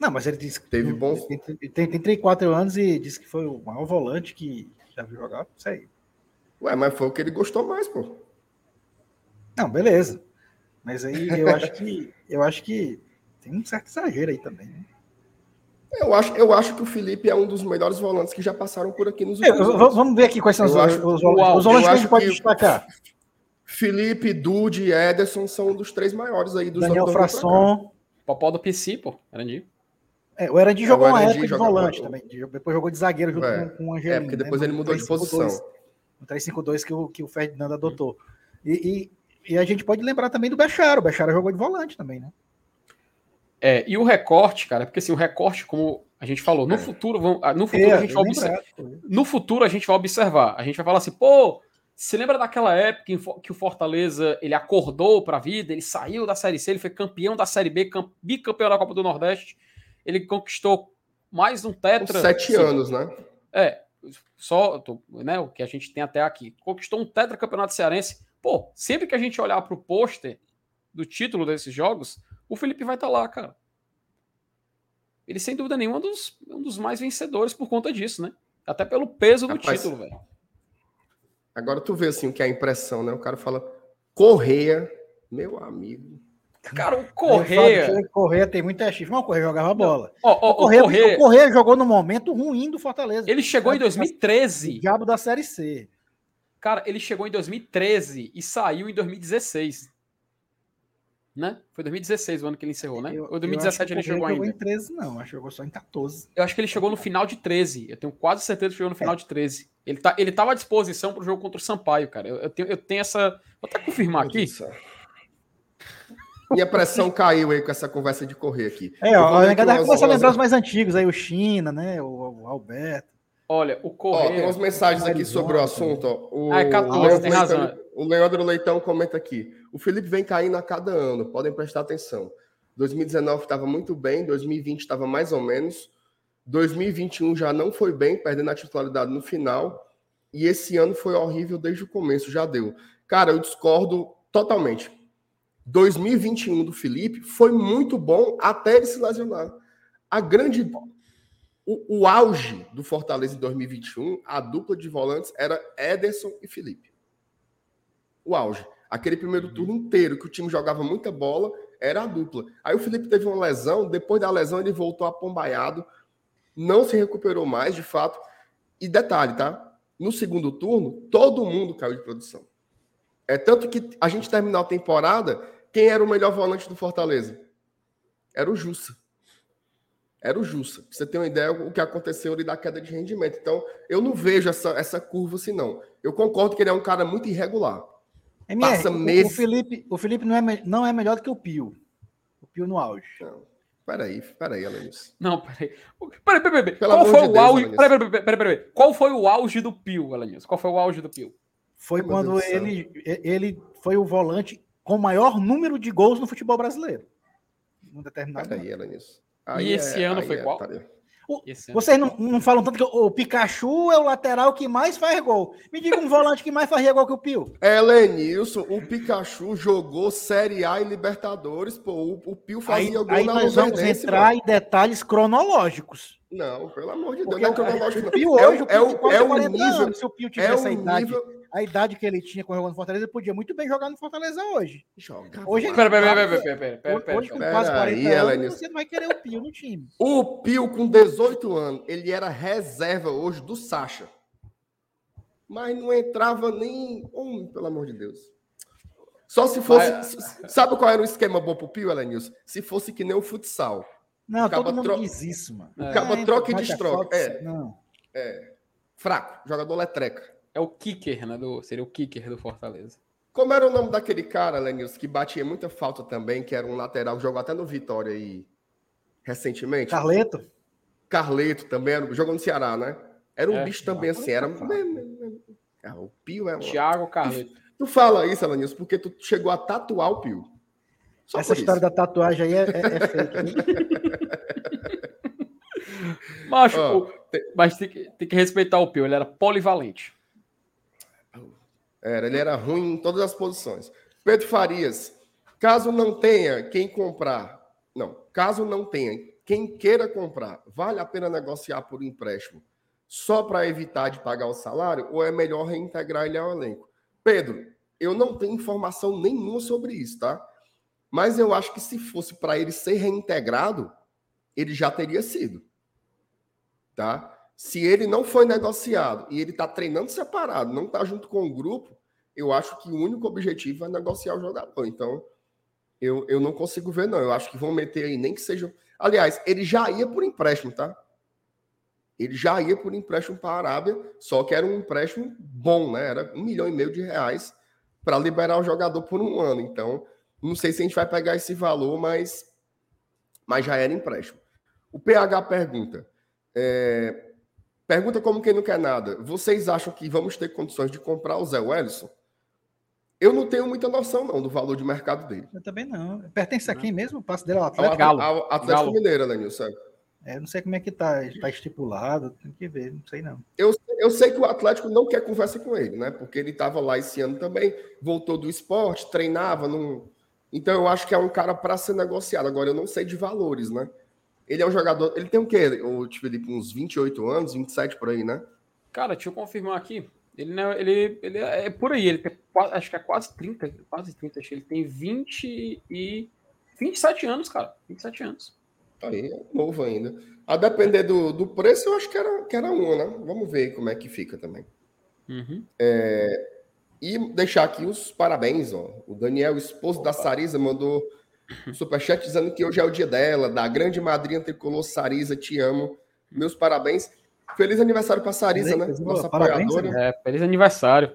Não, mas ele disse que teve bons. Tem, tem, tem 34 anos e disse que foi o maior volante que já viu jogar. Isso aí. Ué, mas foi o que ele gostou mais, pô. Não, beleza. Mas aí eu acho que eu acho que tem um certo exagero aí também, né? Eu acho, eu acho que o Felipe é um dos melhores volantes que já passaram por aqui nos últimos eu, Vamos ver aqui quais são os, acho, os, volantes, os volantes que a gente pode destacar. Felipe, Dude e Ederson são um dos três maiores aí dos Daniel Frasson. Popó do PC, pô. Erandi. É, o Erandi jogou é, uma época de volante também. Depois jogou de zagueiro junto é, com, com o Angelino. É, porque depois né? ele mudou de posição. O 3-5-2 que o, que o Ferdinando adotou. E, e, e, a gente pode lembrar também do Bechara. O Bechara jogou de volante também, né? É, e o recorte, cara, porque assim, o recorte, como a gente falou, no é. futuro, vamos, ah, no futuro é, a gente vai observar. No futuro a gente vai observar. A gente vai falar assim, pô, se lembra daquela época que o Fortaleza ele acordou para a vida, ele saiu da Série C, ele foi campeão da Série B, bicampeão da Copa do Nordeste, ele conquistou mais um tetra. Sete anos, né? É, só né, o que a gente tem até aqui. Conquistou um tetra campeonato cearense. Pô, sempre que a gente olhar para o pôster do título desses jogos, o Felipe vai estar tá lá, cara. Ele, sem dúvida nenhuma, é um dos, um dos mais vencedores por conta disso, né? Até pelo peso do Rapaz, título, velho. Agora tu vê assim o que é a impressão, né? O cara fala Correia, meu amigo. Cara, o Correia. Correia tem muita chifre, mas o Correia jogava bola. Ó, ó, o, Correia, o, Correia... o Correia jogou no momento ruim do Fortaleza. Ele chegou em 2013. O diabo da Série C. Cara, ele chegou em 2013 e saiu em 2016. Né? Foi 2016 o ano que ele encerrou, né? Eu, Ou 2017 ele chegou ainda? Não em 13, não. Acho que jogou só em 14. Eu acho que ele chegou no final de 13. Eu tenho quase certeza que chegou no final é. de 13. Ele, tá, ele tava à disposição para o jogo contra o Sampaio, cara. Eu, eu, tenho, eu tenho essa. Vou até confirmar aqui. Minha pressão caiu aí com essa conversa de correr aqui. É, ó, a galera começa a lembrar os mais antigos aí, o China, né? O, o Alberto. Olha, o Correia... Ó, tem umas mensagens aqui sobre o assunto. Ó. O, ah, é 14, tem razão. O Leandro Leitão comenta aqui. O Felipe vem caindo a cada ano, podem prestar atenção. 2019 estava muito bem, 2020 estava mais ou menos. 2021 já não foi bem, perdendo a titularidade no final. E esse ano foi horrível desde o começo, já deu. Cara, eu discordo totalmente. 2021 do Felipe foi muito bom até ele se lesionar. A grande. O, o auge do Fortaleza em 2021, a dupla de volantes era Ederson e Felipe. O auge. Aquele primeiro turno inteiro que o time jogava muita bola, era a dupla. Aí o Felipe teve uma lesão, depois da lesão ele voltou apombaiado, não se recuperou mais, de fato. E detalhe, tá? No segundo turno, todo mundo caiu de produção. É tanto que a gente terminou a temporada, quem era o melhor volante do Fortaleza? Era o Jussa. Era o Jussa. Pra você ter uma ideia o que aconteceu ali da queda de rendimento. Então, eu não vejo essa, essa curva assim, não. Eu concordo que ele é um cara muito irregular. MR, Passa o, meses... o Felipe, o Felipe não, é, não é melhor do que o Pio. O Pio no auge. Não. Peraí, peraí, Alanis. Não, peraí. Peraí, peraí, peraí. Qual foi de o Deus, auge? Peraí, peraí, peraí, peraí, Qual foi o auge do Pio, Alanis? Qual foi o auge do Pio? Foi Ai, quando ele, ele foi o volante com o maior número de gols no futebol brasileiro. Num determinado Peraí, e esse é, ano foi é, qual? Peraí. O, vocês não, não, falam tanto que o Pikachu é o lateral que mais faz gol. Me diga um volante que mais fazia gol que o Pio. É, Lenilson, o Pikachu jogou Série A e Libertadores, pô, o, o Pio fazia aí, gol aí na nós vamos entrar mano. em detalhes cronológicos. Não, pelo amor de Deus, não é cronológico. O Pio hoje, é, o Pio é, é o nível, anos, se o Pio tivesse é essa idade. Nível, a idade que ele tinha com jogando no Fortaleza, ele podia muito bem jogar no Fortaleza hoje. Joga. Hoje, pera, pera, pera, pera, pera, pera, hoje com quase 40 aí, anos, você não vai querer o Pio no time. O Pio, com 18 anos, ele era reserva hoje do Sacha. mas não entrava nem. Homem, pelo amor de Deus. Só se fosse. Mas- Sabe qual era o esquema bom pro Pio, Elenilson? Se fosse que nem o futsal. Não, Acaba todo mundo tro- diz isso, mano. É. Acaba Ah, troca e destroca. É. Não. Fraco. Jogador letreca. É o kicker, né? Do, seria o kicker do Fortaleza. Como era o nome daquele cara, Lenilson, que batia muita falta também, que era um lateral, jogou até no Vitória aí recentemente? Carleto? Carleto também, era, jogou no Ceará, né? Era um É, bicho também assim, era. Ah, o Pio é. Thiago Carleto. Tu fala isso, Elenilson, porque tu chegou a tatuar o Pio. Só Essa história isso. da tatuagem aí é, é, é fake. viu? Macho, Ó, o- mas tem que, tem que respeitar o Pio, ele era polivalente. Era, ele era ruim em todas as posições. Pedro Farias, caso não tenha quem comprar, não, caso não tenha quem queira comprar, vale a pena negociar por empréstimo só para evitar de pagar o salário ou é melhor reintegrar ele ao elenco? Pedro, eu não tenho informação nenhuma sobre isso, tá? Mas eu acho que se fosse para ele ser reintegrado, ele já teria sido. Tá? Se ele não foi negociado e ele está treinando separado, não está junto com o grupo, eu acho que o único objetivo é negociar o jogador. Então, eu, eu não consigo ver, não. Eu acho que vão meter aí, nem que seja. Aliás, ele já ia por empréstimo, tá? Ele já ia por empréstimo para a Arábia, só que era um empréstimo bom, né? Era um milhão e meio de reais para liberar o jogador por um ano. Então, não sei se a gente vai pegar esse valor, mas, mas já era empréstimo. O PH pergunta. é, pergunta como quem não quer nada. Vocês acham que vamos ter condições de comprar o Zé Wellison? Eu não tenho muita noção, não, do valor de mercado dele. Eu também não. Pertence a quem mesmo? O passe dele ao Ao, Atlético? Ao Atlético Galo. Mineiro, Lenilson. É, não sei como é que tá, tá estipulado, tem que ver, não sei não. Eu, eu sei que o Atlético não quer conversa com ele, né? Porque ele estava lá esse ano também, voltou do esporte, treinava. Não... Então eu acho que é um cara para ser negociado. Agora eu não sei de valores, né? Ele é um jogador. Ele tem o quê, o Felipe? Uns 28 anos, 27 por aí, né? Cara, deixa eu confirmar aqui. Ele, não, ele, ele é por aí, ele tem, acho que é quase 30, quase 30, acho que ele tem 20 e 27 anos, cara. 27 anos. Tá aí, é novo ainda. A depender do, do preço, eu acho que era, que era um, né? Vamos ver como é que fica também. Uhum. E deixar aqui os parabéns, ó. O Daniel, esposo da Sarisa, mandou superchat dizendo que hoje é o dia dela, da grande madrinha tricolor Sarisa, te amo. Meus parabéns. Feliz aniversário para Sarisa, né? Nossa parabéns, apoiadora. É, feliz aniversário.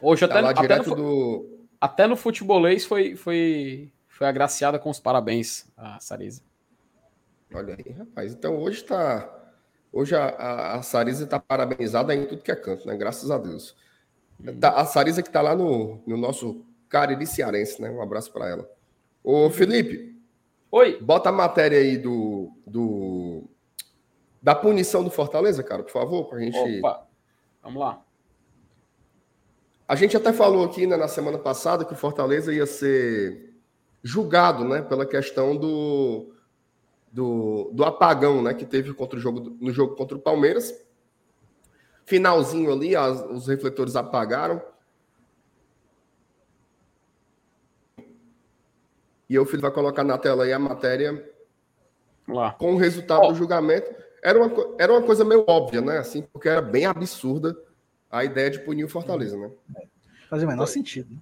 Hoje Tá até, lá até, direto no, do. até no futebolês foi, foi, foi agraciada com os parabéns, a Sarisa. Olha aí, rapaz. Então hoje tá. Hoje a, a, a Sarisa tá parabenizada em tudo que é canto, né? Graças a Deus. Tá- a Sarisa que tá lá no, no nosso Cariri Cearense, né? Um abraço para ela. Ô, Felipe, Oi! bota a matéria aí do, do. Da punição do Fortaleza, cara, por favor, pra gente. Opa! Vamos lá. A gente até falou aqui né, na semana passada que o Fortaleza ia ser julgado né, pela questão do, do, do apagão né, que teve contra o jogo, no jogo contra o Palmeiras. Finalzinho ali, as- os refletores apagaram. E o filho vai colocar na tela aí a matéria lá. com o resultado Ó. do julgamento. Era uma, era uma coisa meio óbvia, né? Assim, porque era bem absurda a ideia de punir o Fortaleza, né? Faz o menor Foi. sentido. né?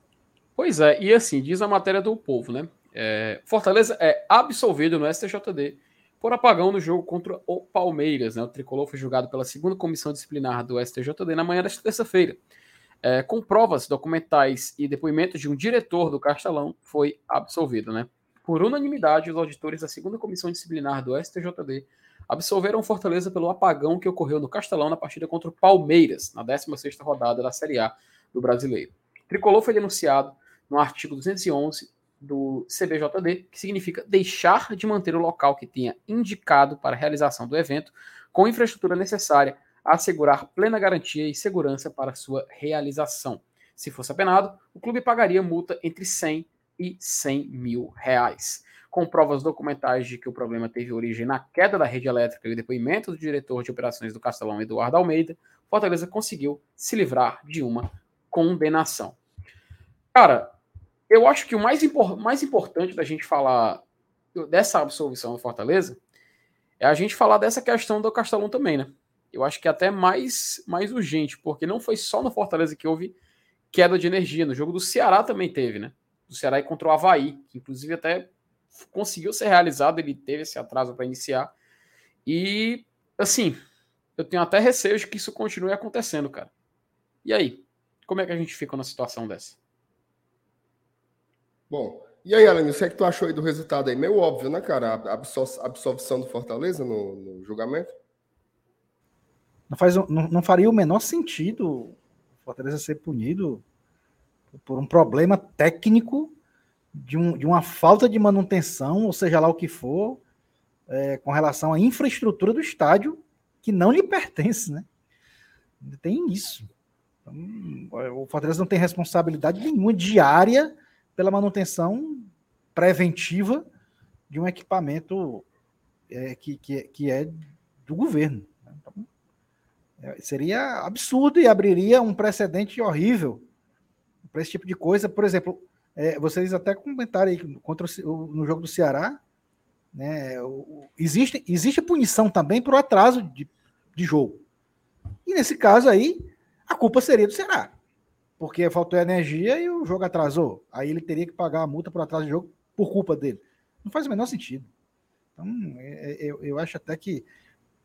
Pois é, e assim, diz a matéria do povo, né? É, Fortaleza é absolvido no STJD por apagão no jogo contra o Palmeiras, né? O tricolor foi julgado pela segunda comissão disciplinar do STJD na manhã desta terça-feira. É, com provas documentais e depoimentos de um diretor do Castelão, foi absolvido, né? Por unanimidade, os auditores da segunda comissão disciplinar do STJD absolveram Fortaleza pelo apagão que ocorreu no Castelão na partida contra o Palmeiras, na 16ª rodada da Série A do Brasileiro. O tricolor foi denunciado no artigo 211 do CBJD, que significa deixar de manter o local que tenha indicado para a realização do evento com infraestrutura necessária assegurar plena garantia e segurança para sua realização. Se fosse apenado, o clube pagaria multa entre 100 e 100 mil reais. Com provas documentais de que o problema teve origem na queda da rede elétrica e o depoimento do diretor de operações do Castelão, Eduardo Almeida, Fortaleza conseguiu se livrar de uma condenação. Cara, eu acho que o mais, impor- mais importante da gente falar dessa absolvição do Fortaleza é a gente falar dessa questão do Castelão também, né? Eu acho que é até mais, mais urgente, porque não foi só no Fortaleza que houve queda de energia. No jogo do Ceará também teve, né? Do Ceará contra o Havaí, que inclusive até conseguiu ser realizado, ele teve esse atraso para iniciar. E, assim, eu tenho até receio de que isso continue acontecendo, cara. E aí? Como é que a gente fica numa situação dessa? Bom, e aí, Alan, o que, é que tu achou aí do resultado aí? Meio óbvio, né, cara? A absorção do Fortaleza no, no julgamento? Não, faz, não, não faria o menor sentido o Fortaleza ser punido por um problema técnico de, um, de uma falta de manutenção, ou seja lá o que for, é, com relação à infraestrutura do estádio, que não lhe pertence, né? Tem isso. Então, o Fortaleza não tem responsabilidade nenhuma diária pela manutenção preventiva de um equipamento é, que, que, que, é do governo. Né? Então, é, seria absurdo e abriria um precedente horrível para esse tipo de coisa. Por exemplo, é, vocês até comentaram aí contra o, no jogo do Ceará, né, o, existe, existe punição também por atraso de, de jogo. E nesse caso aí, a culpa seria do Ceará. Porque faltou energia e o jogo atrasou. Aí ele teria que pagar a multa por atraso de jogo por culpa dele. Não faz o menor sentido. Então, é, é, eu, eu acho até que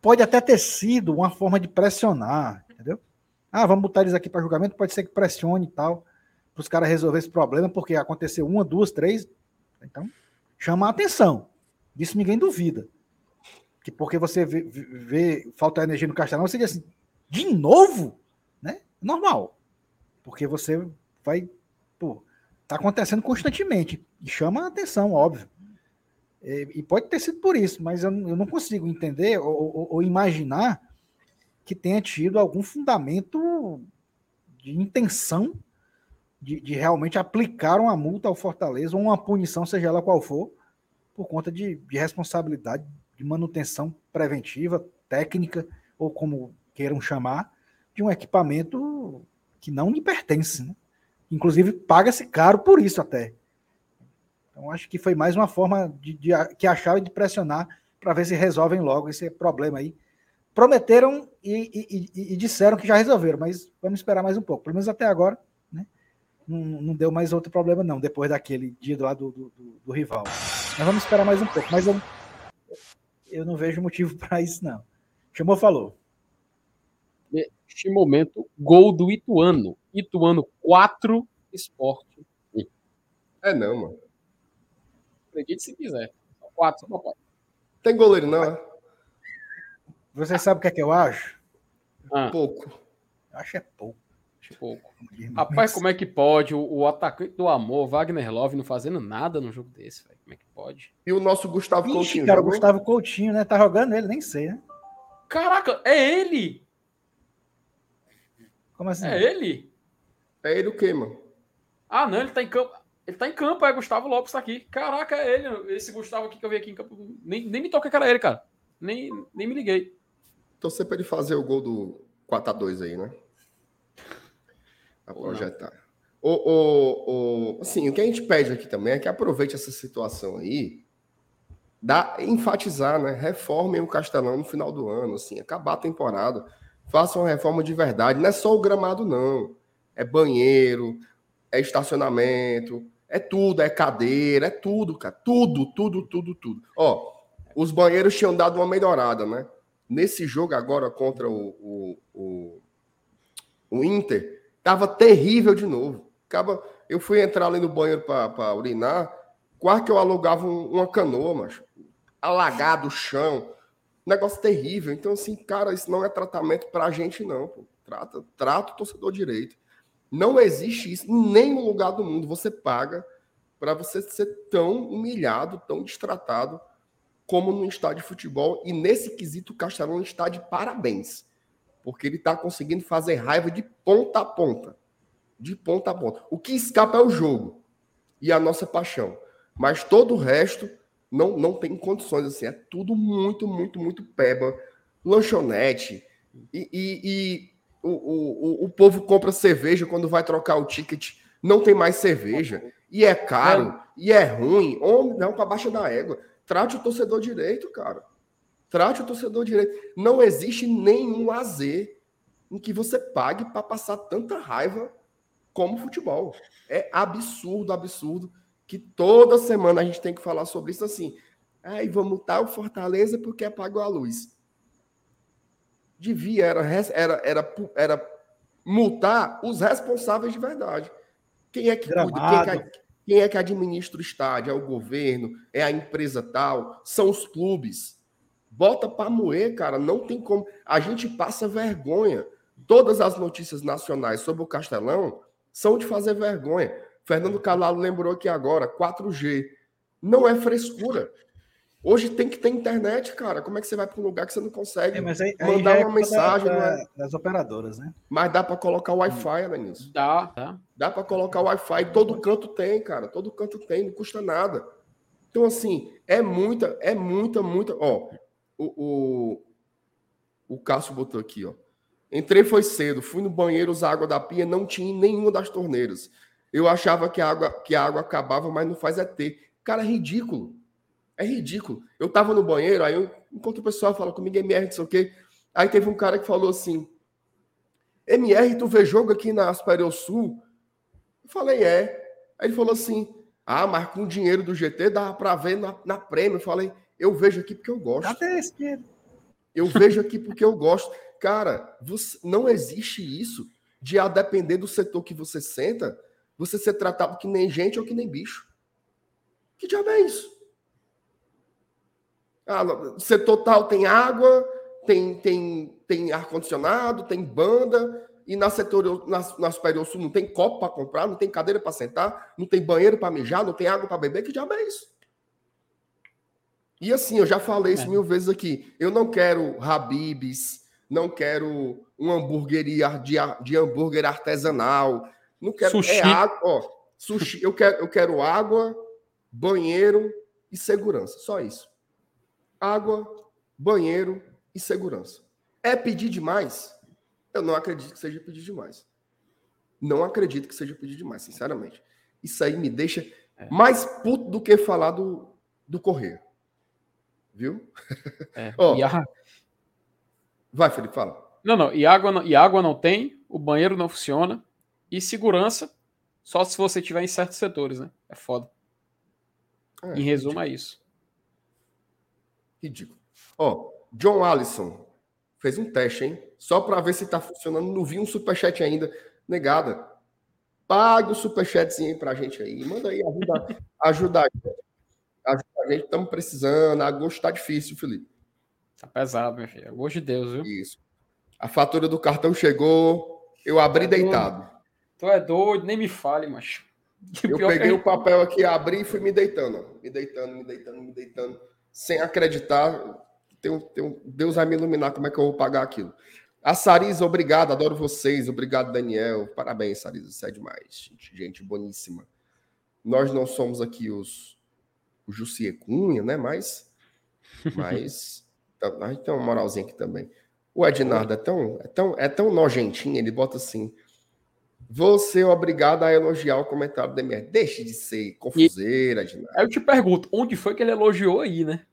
pode até ter sido uma forma de pressionar, entendeu? Ah, vamos botar eles aqui para julgamento, pode ser que pressione e tal para os caras resolver esse problema, porque aconteceu uma, duas, três. Então, chama a atenção. Disso ninguém duvida. Que porque você vê, vê falta energia no Castelão, você diz assim, de novo? Né? Normal. Porque você vai. Pô, tá acontecendo constantemente. E chama a atenção, óbvio. E, e pode ter sido por isso, mas eu, não consigo entender ou imaginar que tenha tido algum fundamento de intenção de, de, realmente aplicar uma multa ao Fortaleza, ou uma punição, seja ela qual for, por conta de, de responsabilidade de manutenção preventiva, técnica, ou como queiram chamar, de um equipamento que não lhe pertence. Né? Inclusive, paga-se caro por isso até. Então, acho que foi mais uma forma de, de que acharam de pressionar para ver se resolvem logo esse problema aí. Prometeram e, e, e, disseram que já resolveram, mas vamos esperar mais um pouco. Pelo menos até agora, não, não deu mais outro problema, não, depois daquele dia lá do, do, do, do rival. Mas vamos esperar mais um pouco. Mas eu, eu não vejo motivo para isso, não. Chamou, falou. Neste momento, gol do Ituano. Ituano 4, esporte 1. É não, mano. Acredite se quiser. 4, só pode. Tem goleiro, não, é? Você sabe o que é que eu acho? Ah. Pouco. Eu acho é pouco. Pouco. Rapaz, como é que pode o, o, atacante do amor, Wagner Love, não fazendo nada no jogo desse, velho? Como é que pode? E o nosso Gustavo Ixi, Coutinho. Cara, o Gustavo Coutinho, né? Tá jogando ele, nem sei, né? Caraca, é ele! Como assim? É ele? É ele o quê, mano? Ah, não, ele tá em campo. Ele tá em campo, é Gustavo Lopes tá aqui. Caraca, é ele. Esse Gustavo aqui que eu vi aqui em campo. Nem, nem me toca que era ele, cara. Nem, nem me liguei. Torcer pra ele fazer o gol do 4x2 aí, né? a projetar. O, o, o, assim, o que a gente pede aqui também é que aproveite essa situação aí, dá, enfatizar, né? Reformem o Castelão no final do ano, assim, acabar a temporada, façam uma reforma de verdade. Não é só o gramado, não. É banheiro, é estacionamento, é tudo, é cadeira, é tudo, cara. Tudo, tudo, tudo, tudo. Ó, os banheiros tinham dado uma melhorada, né? Nesse jogo agora contra o, o, o, o Inter, Tava terrível de novo. Acaba, eu fui entrar ali no banheiro para urinar, quase que eu alugava um, uma canoa, mas alagado o chão. Negócio terrível. Então, assim, cara, isso não é tratamento para a gente, não. Pô. Trata, trata o torcedor direito. Não existe isso em nenhum lugar do mundo. Você paga para você ser tão humilhado, tão destratado como no estádio de futebol. E nesse quesito, o Castelão está de parabéns porque ele está conseguindo fazer raiva de ponta a ponta. De ponta a ponta. O que escapa é o jogo e a nossa paixão. Mas todo o resto não, não tem condições. assim É tudo muito, muito, muito peba. Lanchonete. E, e, e o, o, o povo compra cerveja quando vai trocar o ticket. Não tem mais cerveja. E é caro. E é ruim. Homem, não, para baixa da égua. Trate o torcedor direito, cara. Trate o torcedor direito. Não existe nenhum lazer em que você pague para passar tanta raiva como futebol. É absurdo, absurdo que toda semana a gente tem que falar sobre isso assim. Aí vamos multar o Fortaleza porque apagou a luz. Devia era, era, era, era multar os responsáveis de verdade. Quem é que Gramado. cuida? Quem é que, quem é que administra o estádio? É o governo? É a empresa tal? São os clubes? Bota para moer, cara. Não tem como. A gente passa vergonha. Todas as notícias nacionais sobre o Castelão são de fazer vergonha. Fernando Calalo lembrou aqui agora, 4G. Não é frescura. Hoje tem que ter internet, cara. Como é que você vai para um lugar que você não consegue É, mas aí, aí mandar é uma culpa mensagem? da- não da- é? das operadoras, né? Mas dá para colocar o Wi-Fi, Alanilson. Dá, tá? Dá para colocar o Wi-Fi. Todo canto tem, cara. Todo canto tem, não custa nada. Então, assim, é muita, é muita, muita. Ó, o, o, o Cássio botou aqui, ó. Entrei foi cedo, fui no banheiro usar água da pia, não tinha em nenhuma das torneiras. Eu achava que a água, que a água acabava, mas não faz é ter. Cara, é ridículo. É ridículo. Eu tava no banheiro, aí eu encontro o pessoal, fala comigo, MR, não sei o quê. Aí teve um cara que falou assim: MR, tu vê jogo aqui na Superior Sul? Eu falei, é. Aí ele falou assim: Ah, mas com o dinheiro do GT dá pra ver na, na prêmio. Eu falei, eu vejo aqui porque eu gosto. Cadê esse dinheiro? Eu vejo aqui porque eu gosto. Cara, você- não existe isso de a depender do setor que você senta, você ser tratado que nem gente ou que nem bicho. Que diabo é isso? Ah, setor tal tem água, tem, tem, tem ar-condicionado, tem banda, e na setor na, na Superior Sul não tem copo para comprar, não tem cadeira para sentar, não tem banheiro para mijar, não tem água para beber. Que diabo é isso? E assim, eu já falei isso É. mil vezes aqui. Eu não quero Habibs, não quero uma hamburgueria de, de hambúrguer artesanal. Não quero. Sushi. É água, ó, sushi. Eu quero, eu quero água, banheiro e segurança. Só isso. Água, banheiro e segurança. É pedir demais? Eu não acredito que seja pedir demais. Não acredito que seja pedir demais, sinceramente. Isso aí me deixa mais puto do que falar do, do correio. Viu? É. E a- Vai, Felipe, fala. Não, não. E água, não- e água não tem, o banheiro não funciona. E segurança, só se você tiver em certos setores, né? É foda. É, em resumo, é isso. Ridículo. Ó, John Allison fez um teste, hein? Só para ver se tá funcionando. Não vi um superchat ainda. Negada. Pague o superchatzinho aí pra gente aí. Manda aí, ajuda, ajuda a gente. Ajuda a gente, estamos precisando. Agosto tá difícil, Felipe. Tá pesado, meu filho. Gosto de Deus, viu? Isso. A fatura do cartão chegou. Eu abri Tá deitado. Tu é doido, nem me fale, macho. Eu que peguei a o papel aqui, abri e fui me deitando. Me deitando, me deitando, me deitando. Sem acreditar. Tem um- tem um- Deus vai me iluminar como é que eu vou pagar aquilo. A Sarisa, obrigado, adoro vocês. Obrigado, Daniel. Parabéns, Sarisa, você é demais. Gente, gente boníssima. Nós não somos aqui os o Jussier Cunha, né? Mas, mas tá- a gente tem uma moralzinha aqui também. O Ednardo é tão, é tão, é tão nojentinho, ele bota assim. Você é obrigado a elogiar o comentário do MR. Deixe de ser confuseira, Ednardo. Aí eu te pergunto, onde foi que ele elogiou aí, né?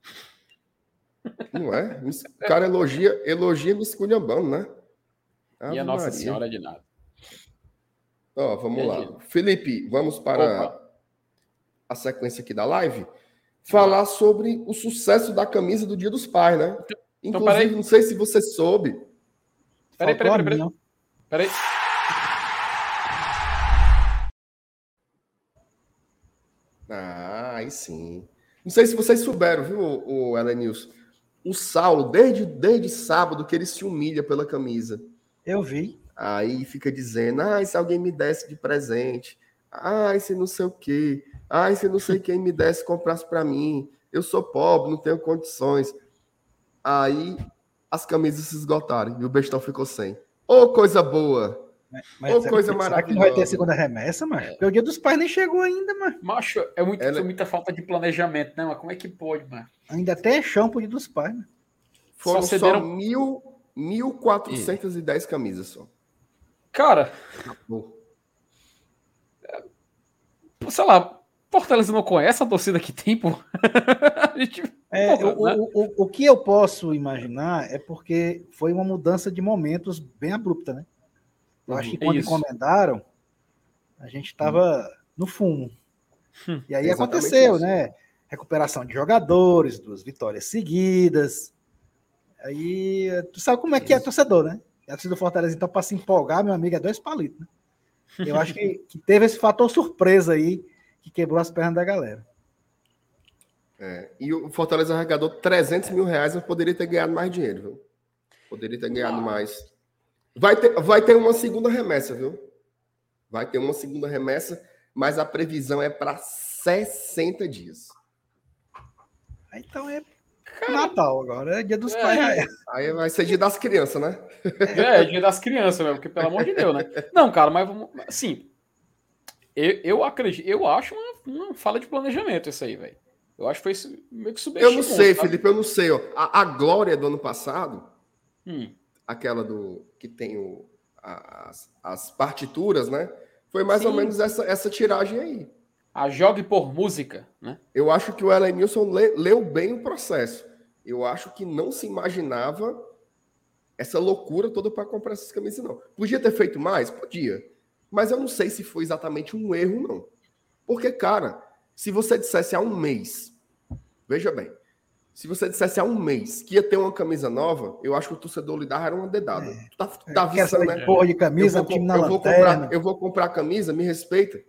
Não é? O cara elogia, elogia me esculhambando, né? Ave e a Nossa Maria. Senhora de nada. Ó, vamos lá. Felipe, vamos para Opa. a sequência aqui da live. Falar sobre o sucesso da camisa do Dia dos Pais, né? então, Inclusive, peraí. não sei se você soube. Peraí, peraí, peraí, peraí. Peraí. Aí sim. Não sei se vocês souberam, viu, o Elenilson? O Saulo, desde, desde sábado, que ele se humilha pela camisa. Eu vi. Aí fica dizendo, ai, se alguém me desse de presente, ai, se não sei o quê, ai, se não sei quem me desse, comprasse para mim, eu sou pobre, não tenho condições. Aí as camisas se esgotaram e o bestão ficou sem. Ô, coisa boa! Mas Ô, coisa que- será que não vai ter maravilhosa. segunda remessa, mano? Porque o dia dos pais nem chegou ainda, mano. Macho, é muito, Ela- muita falta de planejamento, né? Mas como é que pode, mano? Ainda tem chão pro dia dos pais, mano. Foram Só só, cederam- mil, 1.410 camisas só. Cara, Pô, sei lá, Fortaleza não conhece a torcida que tem, pô. gente, é, o, né? o, o, o, que eu posso imaginar é porque foi uma mudança de momentos bem abrupta, né? Eu acho que quando isso. encomendaram, a gente estava hum. no fumo. Hum, e aí aconteceu, isso. né? Recuperação de jogadores, duas vitórias seguidas. Aí, tu sabe como é que é torcedor, né? A torcida do Fortaleza, então, para se empolgar, meu amigo, é dois palitos, né? Eu acho que, que teve esse fator surpresa aí que quebrou as pernas da galera. É, e o Fortaleza arrecadou 300 mil reais, mas poderia ter ganhado mais dinheiro, viu? Poderia ter ganhado mais. Vai ter, vai ter uma segunda remessa, viu? Vai ter uma segunda remessa, mas a previsão é para 60 dias. Então é Natal agora, é dia dos é, pais. Aí vai ser dia das crianças, né? É, é dia das crianças mesmo, porque pelo amor de Deus, né? Não, cara, mas vamos. Assim, eu, eu acredito, eu acho uma, uma fala de planejamento isso aí, velho. Eu acho que foi meio que subestimado. Eu não sei, sabe? Felipe, eu não sei. Ó. A, a Glória do ano passado, hum. Aquela do que tem o, as, as partituras, né? Foi mais Sim. ou menos essa, essa tiragem aí. A jogue por música, né? Eu acho que o Ellen Nilson le, leu bem o processo. Eu acho que não se imaginava essa loucura toda para comprar essas camisas, não. Podia ter feito mais? Podia. Mas eu não sei se foi exatamente um erro, não. Porque, cara, se você dissesse há um mês, veja bem, se você dissesse há um mês que ia ter uma camisa nova, eu acho que o torcedor lhe dava era uma dedada. É. Tu tá, tu tá é, né? Porra de camisa, eu vou, eu vou comprar, eu vou comprar a camisa, me respeita.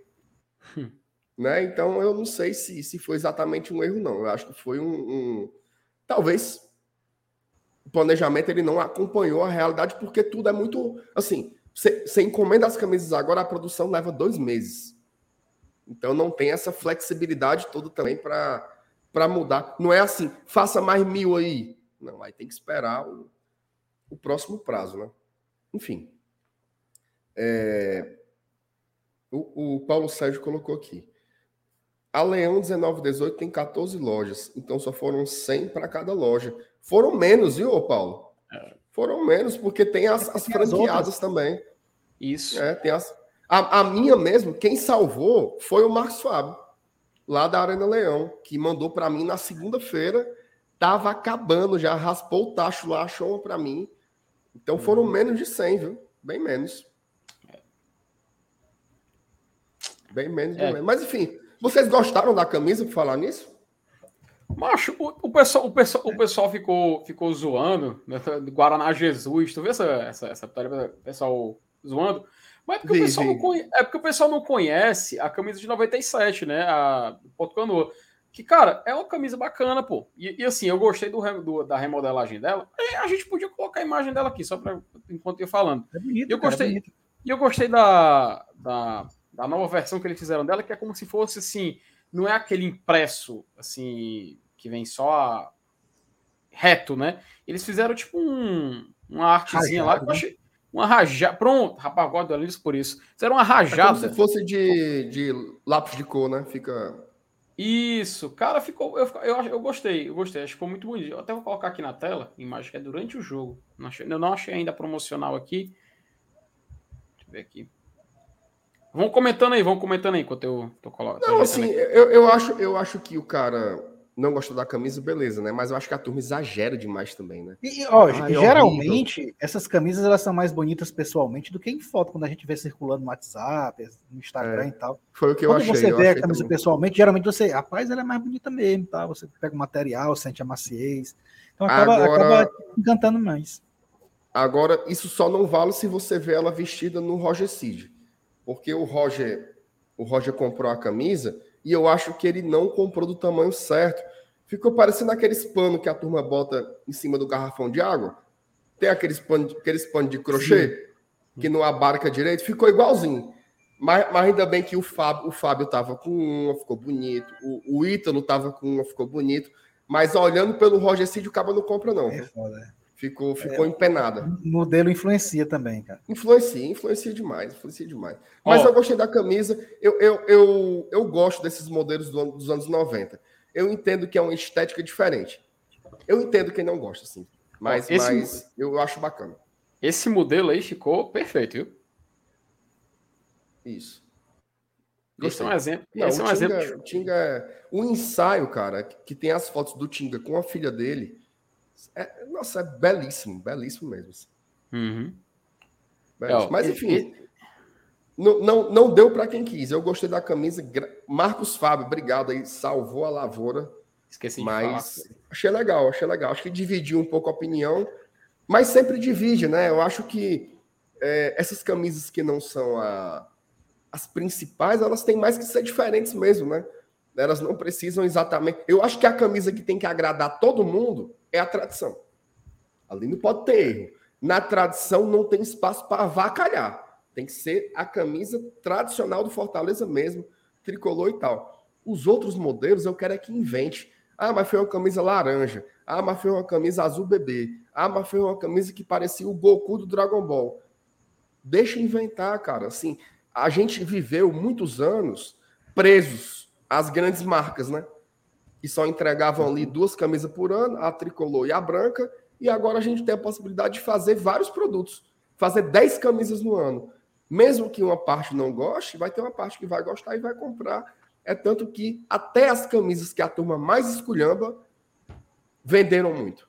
Hum. Né? Então eu não sei se, se foi exatamente um erro, não. Eu acho que foi um, um... talvez o planejamento ele não acompanhou a realidade, porque tudo é muito assim. Você, você encomenda as camisas agora, a produção leva dois meses. Então não tem essa flexibilidade toda também para mudar. Não é assim, faça mais mil aí. Não, aí tem que esperar o, o próximo prazo, né? Enfim. É, o, o, Paulo Sérgio colocou aqui. A Leão 1918 tem 14 lojas, então só foram 100 para cada loja. Foram menos, viu, Paulo? É. Foram menos, porque tem as, as franqueadas também. Isso. É, tem as, a, a, minha mesmo, quem salvou foi o Marcos Fábio, lá da Arena Leão, que mandou para mim na segunda-feira. Tava acabando já, raspou o tacho lá, achou para mim. Então foram uhum. menos de 100, viu? Bem menos. Bem menos, é. menos. Mas enfim, vocês gostaram da camisa por falar nisso? Macho, o, o, pessoal, o, pessoal, o pessoal ficou, ficou zoando, né? Guaraná Jesus. Tu vê essa, essa, essa pessoal zoando? Mas é porque, vi, o pessoal vi. Não conhece, é porque o pessoal não conhece a camisa de 97, né? A Porto Canoa. Que, cara, é uma camisa bacana, pô. E, e assim, eu gostei do, do, da remodelagem dela. A gente podia colocar a imagem dela aqui, só para enquanto eu ia falando. É bonito, eu cara, é gostei, é E eu gostei da, da, da nova versão que eles fizeram dela, que é como se fosse assim. Não é aquele impresso, assim, que vem só reto, né? Eles fizeram tipo um, uma artezinha lá que eu né? achei, uma rajada. Pronto, rapaz, gosto do por isso. Isso era uma rajada. É como se fosse de, de lápis de cor, né? Fica. Isso, cara, ficou. Eu, eu, eu gostei, eu gostei, acho que ficou muito bonito. Eu até vou colocar aqui na tela, imagem que é durante o jogo. Não achei, eu não achei ainda promocional aqui. Deixa eu ver aqui. Vão comentando aí, vão comentando aí enquanto eu tô colocando. Não, assim, eu, eu, acho, eu acho que o cara não gostou da camisa, beleza, né? Mas eu acho que a turma exagera demais também, né? E, ó, Ai, geralmente, horrível. essas camisas elas são mais bonitas pessoalmente do que em foto, quando a gente vê circulando no WhatsApp, no Instagram é, e tal. Foi o que eu quando achei. Quando você vê a camisa também. pessoalmente, geralmente você, rapaz, ela é mais bonita mesmo, tá? Você pega o material, sente a maciez. Então acaba, Agora... acaba encantando mais. Agora, isso só não vale se você vê ela vestida no Roger Cid. Porque o Roger, o Roger comprou a camisa e eu acho que ele não comprou do tamanho certo. Ficou parecendo aqueles panos que a turma bota em cima do garrafão de água. Tem aqueles panos aqueles pano de crochê Sim. que não abarca direito. Ficou igualzinho. Mas, mas, ainda bem que o Fábio, o Fábio tava com uma, ficou bonito. O, o Ítalo tava com uma, ficou bonito. Mas olhando pelo Roger Cid, o cabo não compra, não. É foda. É. Ficou, ficou é, empenada. O modelo influencia também, cara. Influencia, influencia demais, influencia demais. Mas oh. eu gostei da camisa. Eu, eu, eu, eu gosto desses modelos do, dos anos 90. Eu entendo que é uma estética diferente. Eu entendo quem não gosta, assim. Mas, esse, mas eu acho bacana. Esse modelo aí ficou perfeito, viu? Isso. Esse é um exemplo. Não, esse é um o Tinga, exemplo. o Tinga é- o ensaio, cara, que tem as fotos do Tinga com a filha dele. é- nossa, é belíssimo, belíssimo mesmo. assim, Uhum. belíssimo. É, ó, Mas enfim, não, não, não deu para quem quis. Eu gostei da camisa. Marcos Fábio, obrigado aí, salvou a lavoura. esqueci de Mas falar. achei legal, achei legal. Acho que dividiu um pouco a opinião, mas sempre divide, né? Eu acho que é, essas camisas que não são a- as principais, elas têm mais que ser diferentes mesmo, né? Elas não precisam exatamente. Eu acho que a camisa que tem que agradar todo mundo é a tradição. Ali não pode ter erro. Na tradição não tem espaço para avacalhar. Tem que ser a camisa tradicional do Fortaleza mesmo, tricolor e tal. Os outros modelos eu quero é que invente. Ah, mas foi uma camisa laranja. Ah, mas foi uma camisa azul bebê. Ah, mas foi uma camisa que parecia o Goku do Dragon Ball. Deixa inventar, cara. Assim, a gente viveu muitos anos presos às grandes marcas, né? Que só entregavam ali duas camisas por ano, a tricolor e a branca, e agora a gente tem a possibilidade de fazer vários produtos, fazer 10 camisas no ano. Mesmo que uma parte não goste, vai ter uma parte que vai gostar e vai comprar. É tanto que até as camisas que a turma mais esculhamba venderam muito.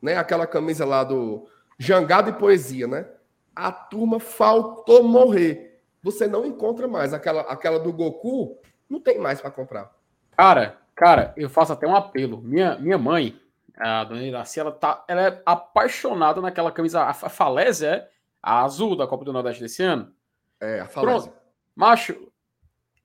Né? Aquela camisa lá do Jangada e Poesia, né? A turma faltou morrer. Você não encontra mais. Aquela, aquela do Goku, não tem mais para comprar. Cara, cara, eu faço até um apelo. Minha, minha mãe, a dona Iraci, ela, tá, ela é apaixonada naquela camisa, a fa- falésia, é? A azul da Copa do Nordeste desse ano. É, a falésia. Macho,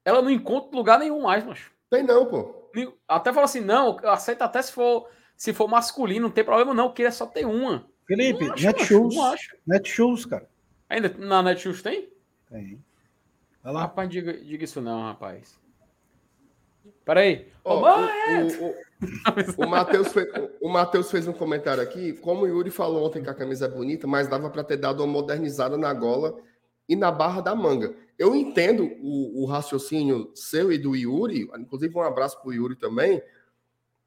ela não encontra lugar nenhum mais, macho. Tem não, pô. Até fala assim, não, eu aceito até se for, se for masculino, não tem problema não, eu queria só ter uma. Felipe, Não acho, Netshoes. macho, não acho. Netshoes, cara. Ainda na Netshoes tem? Tem. Vai lá. Rapaz, diga, diga isso não, rapaz. Peraí. Ó, Ô, o- mãe, o, o, o Matheus fez, o Matheus fez um comentário aqui. Como o Yuri falou ontem que a camisa é bonita, mas dava para ter dado uma modernizada na gola e na barra da manga. Eu entendo o, o raciocínio seu e do Yuri, inclusive um abraço para o Yuri também,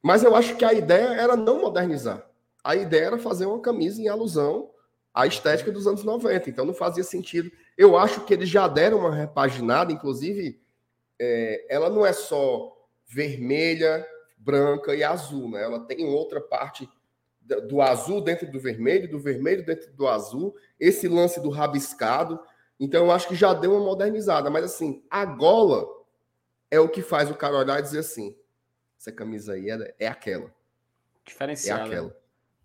mas eu acho que a ideia era não modernizar. A ideia era fazer uma camisa em alusão à estética dos anos 90, então não fazia sentido. Eu acho que eles já deram uma repaginada, inclusive, é, ela não é só vermelha, branca e azul, né? Ela tem outra parte do azul dentro do vermelho, do vermelho dentro do azul, esse lance do rabiscado. Então eu acho que já deu uma modernizada, mas assim, a gola é o que faz o cara olhar e dizer assim: essa camisa aí é, é aquela, é Diferenciada. aquela.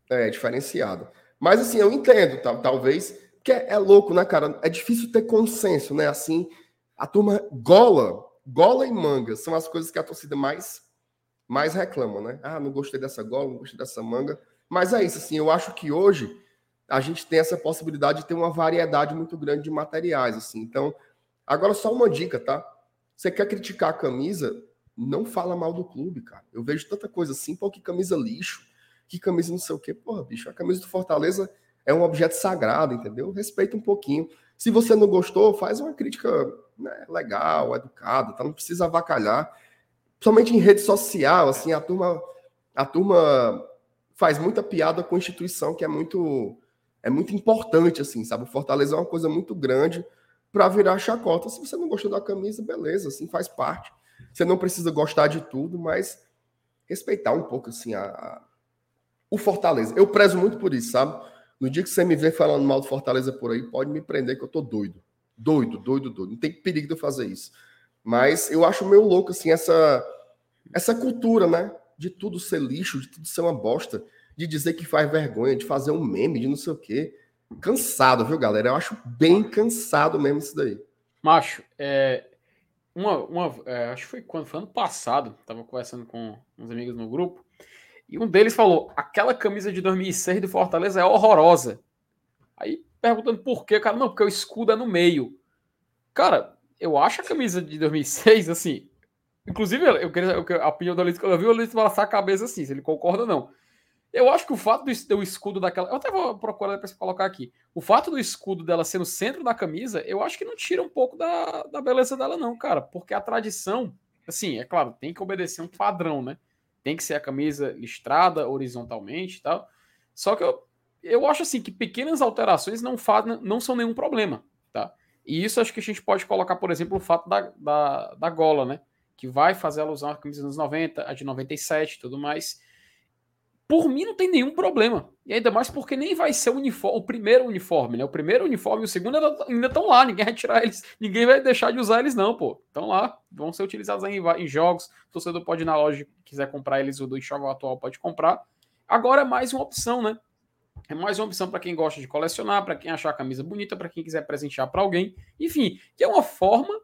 É, diferenciada. Mas assim, eu entendo, tal- talvez, que é, é louco, né, cara? É difícil ter consenso, né? Assim, a turma gola, gola e manga são as coisas que a torcida mais mais reclama, né? Ah, não gostei dessa gola, não gostei dessa manga. Mas é isso, assim, eu acho que hoje a gente tem essa possibilidade de ter uma variedade muito grande de materiais, assim. Então, agora só uma dica, tá? Você quer criticar a camisa, não fala mal do clube, cara. Eu vejo tanta coisa assim, pô, que camisa lixo, que camisa não sei o quê. Porra, bicho, a camisa do Fortaleza é um objeto sagrado, entendeu? Respeita um pouquinho. Se você não gostou, faz uma crítica né, legal, educada, tá? Não precisa avacalhar. Somente em rede social, assim, a turma, a turma faz muita piada com instituição que é muito é muito importante, assim, sabe? O Fortaleza é uma coisa muito grande para virar chacota. Se você não gostou da camisa, beleza, assim, faz parte. Você não precisa gostar de tudo, mas respeitar um pouco, assim, a, a- o Fortaleza. Eu prezo muito por isso, sabe? No dia que você me vê falando mal do Fortaleza por aí, pode me prender que eu tô doido. Doido, doido, doido. Não tem perigo de eu fazer isso. Mas eu acho meio louco, assim, essa, essa cultura, né? De tudo ser lixo, de tudo ser uma bosta, de dizer que faz vergonha, de fazer um meme, de não sei o quê. Cansado, viu, galera? Eu acho bem cansado mesmo isso daí. Macho, é, uma, uma, é, acho que foi quando foi ano passado, tava conversando com uns amigos no grupo, e um deles falou: aquela camisa de 2006 do Fortaleza é horrorosa. Aí perguntando por quê, cara, não, porque o escudo é no meio. Cara, eu acho a camisa de 2006, assim. Inclusive, eu queria eu a opinião do Alito, quando eu vi o Alito balançar a cabeça assim, se ele concorda ou não. Eu acho que o fato do, do escudo daquela. Eu até vou procurar para colocar aqui. O fato do escudo dela ser no centro da camisa, eu acho que não tira um pouco da, da beleza dela, não, cara. Porque a tradição, assim, é claro, tem que obedecer um padrão, né? Tem que ser a camisa listrada horizontalmente e tal. Só que eu, eu acho assim que pequenas alterações não, fazem, não são nenhum problema, tá? E isso acho que a gente pode colocar, por exemplo, o fato da, da, da gola, né? Que vai fazer ela usar a camisa dos 90, a de 97 e tudo mais. Por mim não tem nenhum problema. E ainda mais porque nem vai ser o, uniforme, o primeiro uniforme, né? O primeiro uniforme e o segundo ainda estão lá. Ninguém vai tirar eles, ninguém vai deixar de usar eles, não, pô. Estão lá, vão ser utilizados em, em jogos. O torcedor pode ir na loja, quiser comprar eles, o do enxoval atual pode comprar. Agora é mais uma opção, né? É mais uma opção para quem gosta de colecionar, para quem achar a camisa bonita, para quem quiser presentear para alguém. Enfim, que é uma forma,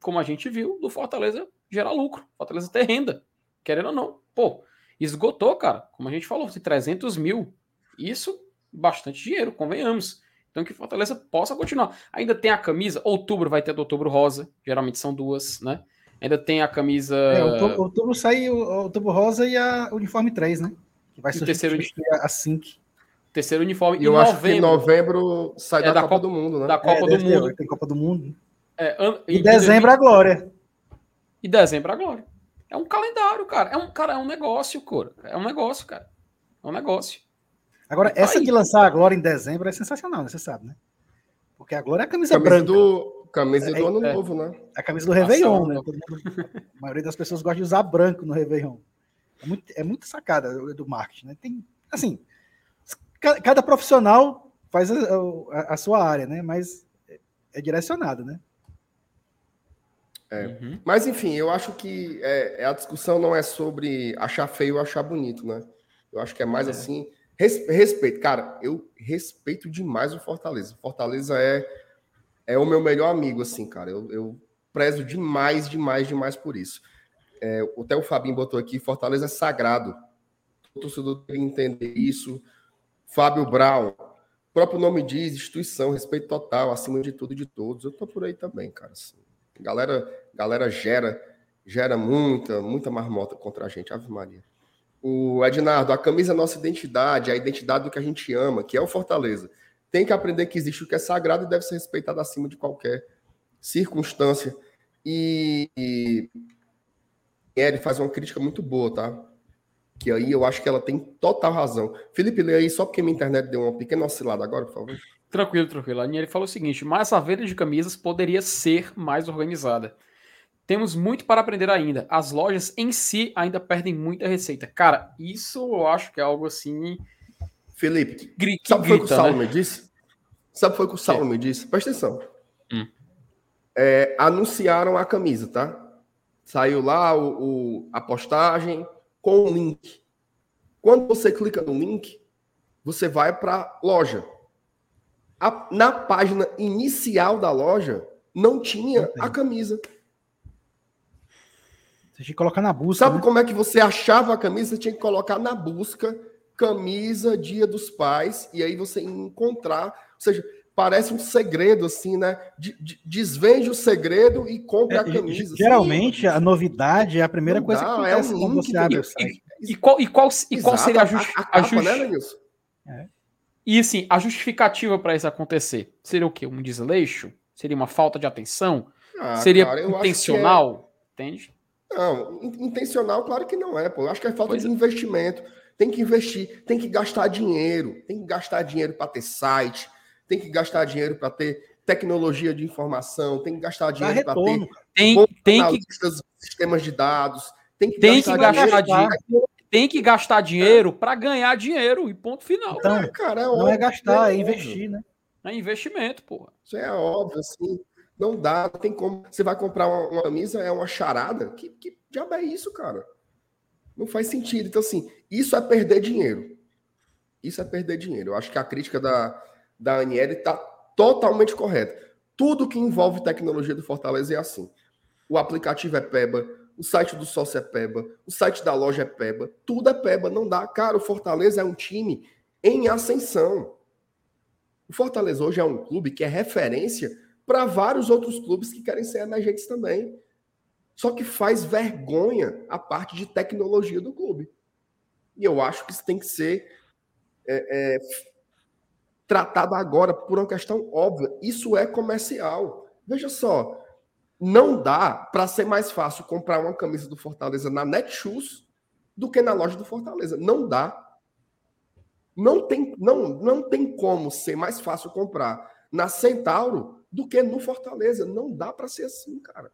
como a gente viu, do Fortaleza gerar lucro. Fortaleza ter renda, querendo ou não. Pô, esgotou, cara. Como a gente falou, 300 mil. Isso, bastante dinheiro, convenhamos. Então que Fortaleza possa continuar. Ainda tem a camisa, outubro vai ter do outubro rosa, geralmente são duas, né? Ainda tem a camisa. É, outubro, outubro sai o outubro rosa e a uniforme 3, né? Que vai ser o terceiro a Sync. Terceiro uniforme. E eu acho que em novembro sai é da, da, Copa, do Mundo, né? Da Copa é, do Mundo. Ter, tem Copa do Mundo. É, an... E dezembro a Glória. E dezembro a Glória. É um calendário, cara. É um, cara, é um negócio, cara. É um negócio, cara. É um negócio. Agora, tá essa aí. de lançar a Glória em dezembro é sensacional, né? Você sabe, né? Porque a Glória é a camisa, camisa branca. Do, camisa do é, Ano é, Novo, né? A camisa do Réveillon, né? A maioria das pessoas gosta de usar branco no Réveillon. É muito, é muito sacada do marketing, né? Tem, assim, cada profissional faz a, a, a sua área, né? Mas é direcionado, né? É. Uhum. Mas enfim, eu acho que é, a discussão não é sobre achar feio ou achar bonito, né? Eu acho que é mais é. assim. Respeito, cara, eu respeito demais o Fortaleza. Fortaleza é, é o meu melhor amigo, assim, cara. Eu, eu prezo demais, demais, demais por isso. É, até o Fabinho botou aqui: Fortaleza é sagrado. O torcedor tem que entender isso. Fábio Brown, o próprio nome diz, instituição, respeito total, acima de tudo e de todos. Eu tô por aí também, cara. Assim. Galera, galera gera, gera muita, muita marmota contra a gente, Ave Maria. O Ednardo, a camisa é nossa identidade, a identidade do que a gente ama, que é o Fortaleza. Tem que aprender que existe o que é sagrado e deve ser respeitado acima de qualquer circunstância. E, e ele faz uma crítica muito boa, tá? Que aí eu acho que ela tem total razão. Felipe, lê aí só porque minha internet deu uma pequena oscilada agora, por favor. Tranquilo, tranquilo. A Aniele falou o seguinte: mas a venda de camisas poderia ser mais organizada. Temos muito para aprender ainda. As lojas em si ainda perdem muita receita. Cara, isso eu acho que é algo assim. Felipe, que, que sabe o que foi que o Saulo né? me disse? Sabe o que foi que o Saulo me disse? Presta atenção. Hum. É, anunciaram a camisa, tá? Saiu lá o, o, a postagem com o link. Quando você clica no link, você vai para a na página inicial da loja, não tinha a camisa. Você tinha que colocar na busca. Sabe né? como é que você achava a camisa? Você tinha que colocar na busca camisa Dia dos Pais e aí você encontrar, ou seja, parece um segredo assim, né? Desvende o segredo e compre é, a camisa. Geralmente assim. a novidade é a primeira Não coisa dá, que é acontece é um quando você abre o site. E, e, qual, e qual, e qual seria a, justi a, a, a capa, né, just... né, é. E assim, a justificativa para isso acontecer seria o quê? Um desleixo? Seria uma falta de atenção? Ah, seria cara, intencional? É... Entende? Não, intencional, claro que não é, pô. Eu acho que é falta pois de é. investimento. Tem que investir, tem que gastar dinheiro, tem que gastar dinheiro para ter site, tem que gastar dinheiro para ter tecnologia de informação, tem que gastar dinheiro para ter tem, tem que sistemas de dados, tem que tem gastar, que gastar dinheiro, dinheiro tem que gastar dinheiro para ganhar dinheiro e ponto final. Então, é, cara, é óbvio, não é gastar, é, é investir, né? É investimento, porra. Isso é óbvio, assim. Não dá, não tem como. Você vai comprar uma, uma camisa, é uma charada. Que, que diabo é isso, cara? Não faz sentido. Então, assim, isso é perder dinheiro. Isso é perder dinheiro. Eu acho que a crítica da, da Aniele está totalmente correta. Tudo que envolve tecnologia do Fortaleza é assim. O aplicativo é PEBA, o site do sócio é PEBA, o site da loja é PEBA, tudo é PEBA, não dá. Cara, o Fortaleza é um time em ascensão. O Fortaleza hoje é um clube que é referência para vários outros clubes que querem ser emergentes também. Só que faz vergonha a parte de tecnologia do clube. E eu acho que isso tem que ser é, é, tratado agora por uma questão óbvia. Isso é comercial. Veja só, não dá para ser mais fácil comprar uma camisa do Fortaleza na Netshoes do que na loja do Fortaleza. Não dá. Não tem, não, não tem como ser mais fácil comprar na Centauro do que no Fortaleza. Não dá para ser assim, cara.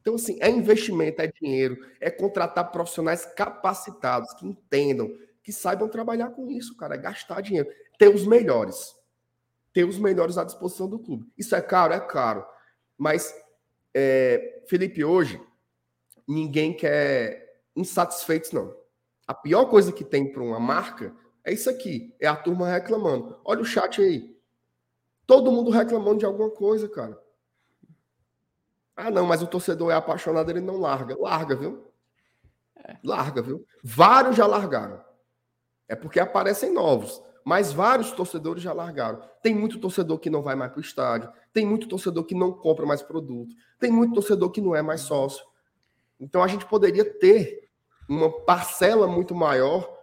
Então, assim, é investimento, é dinheiro, é contratar profissionais capacitados, que entendam, que saibam trabalhar com isso, cara. É gastar dinheiro. Ter os melhores. Ter os melhores à disposição do clube. Isso é caro? É caro. Mas, é, Felipe, hoje, ninguém quer insatisfeitos, não. A pior coisa que tem para uma marca é isso aqui. É a turma reclamando. Olha o chat aí. Todo mundo reclamando de alguma coisa, cara. Ah, não, mas o torcedor é apaixonado, ele não larga. Larga, viu? É. Larga, viu? Vários já largaram. É porque aparecem novos. Mas vários torcedores já largaram. Tem muito torcedor que não vai mais para o estádio. Tem muito torcedor que não compra mais produto. Tem muito torcedor que não é mais sócio. Então a gente poderia ter uma parcela muito maior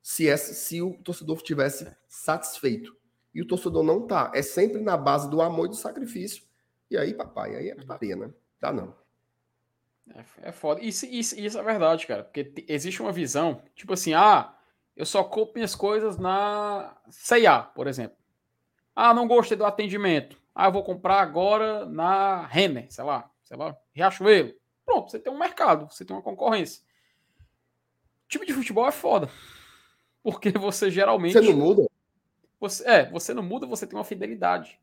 se, se o torcedor estivesse satisfeito. E o torcedor não está. É sempre na base do amor e do sacrifício e aí, papai, aí é putaria, né? Não. É, é foda. Isso, isso, isso é verdade, cara. Porque existe uma visão, tipo assim, ah, eu só compro minhas coisas na C&A, por exemplo. Ah, não gostei do atendimento. Ah, eu vou comprar agora na Renner, sei lá, sei lá, Riachuelo. Pronto, você tem um mercado, você tem uma concorrência. O time de futebol é foda. Porque você geralmente. Você não muda? Você, é, você não muda, você tem uma fidelidade.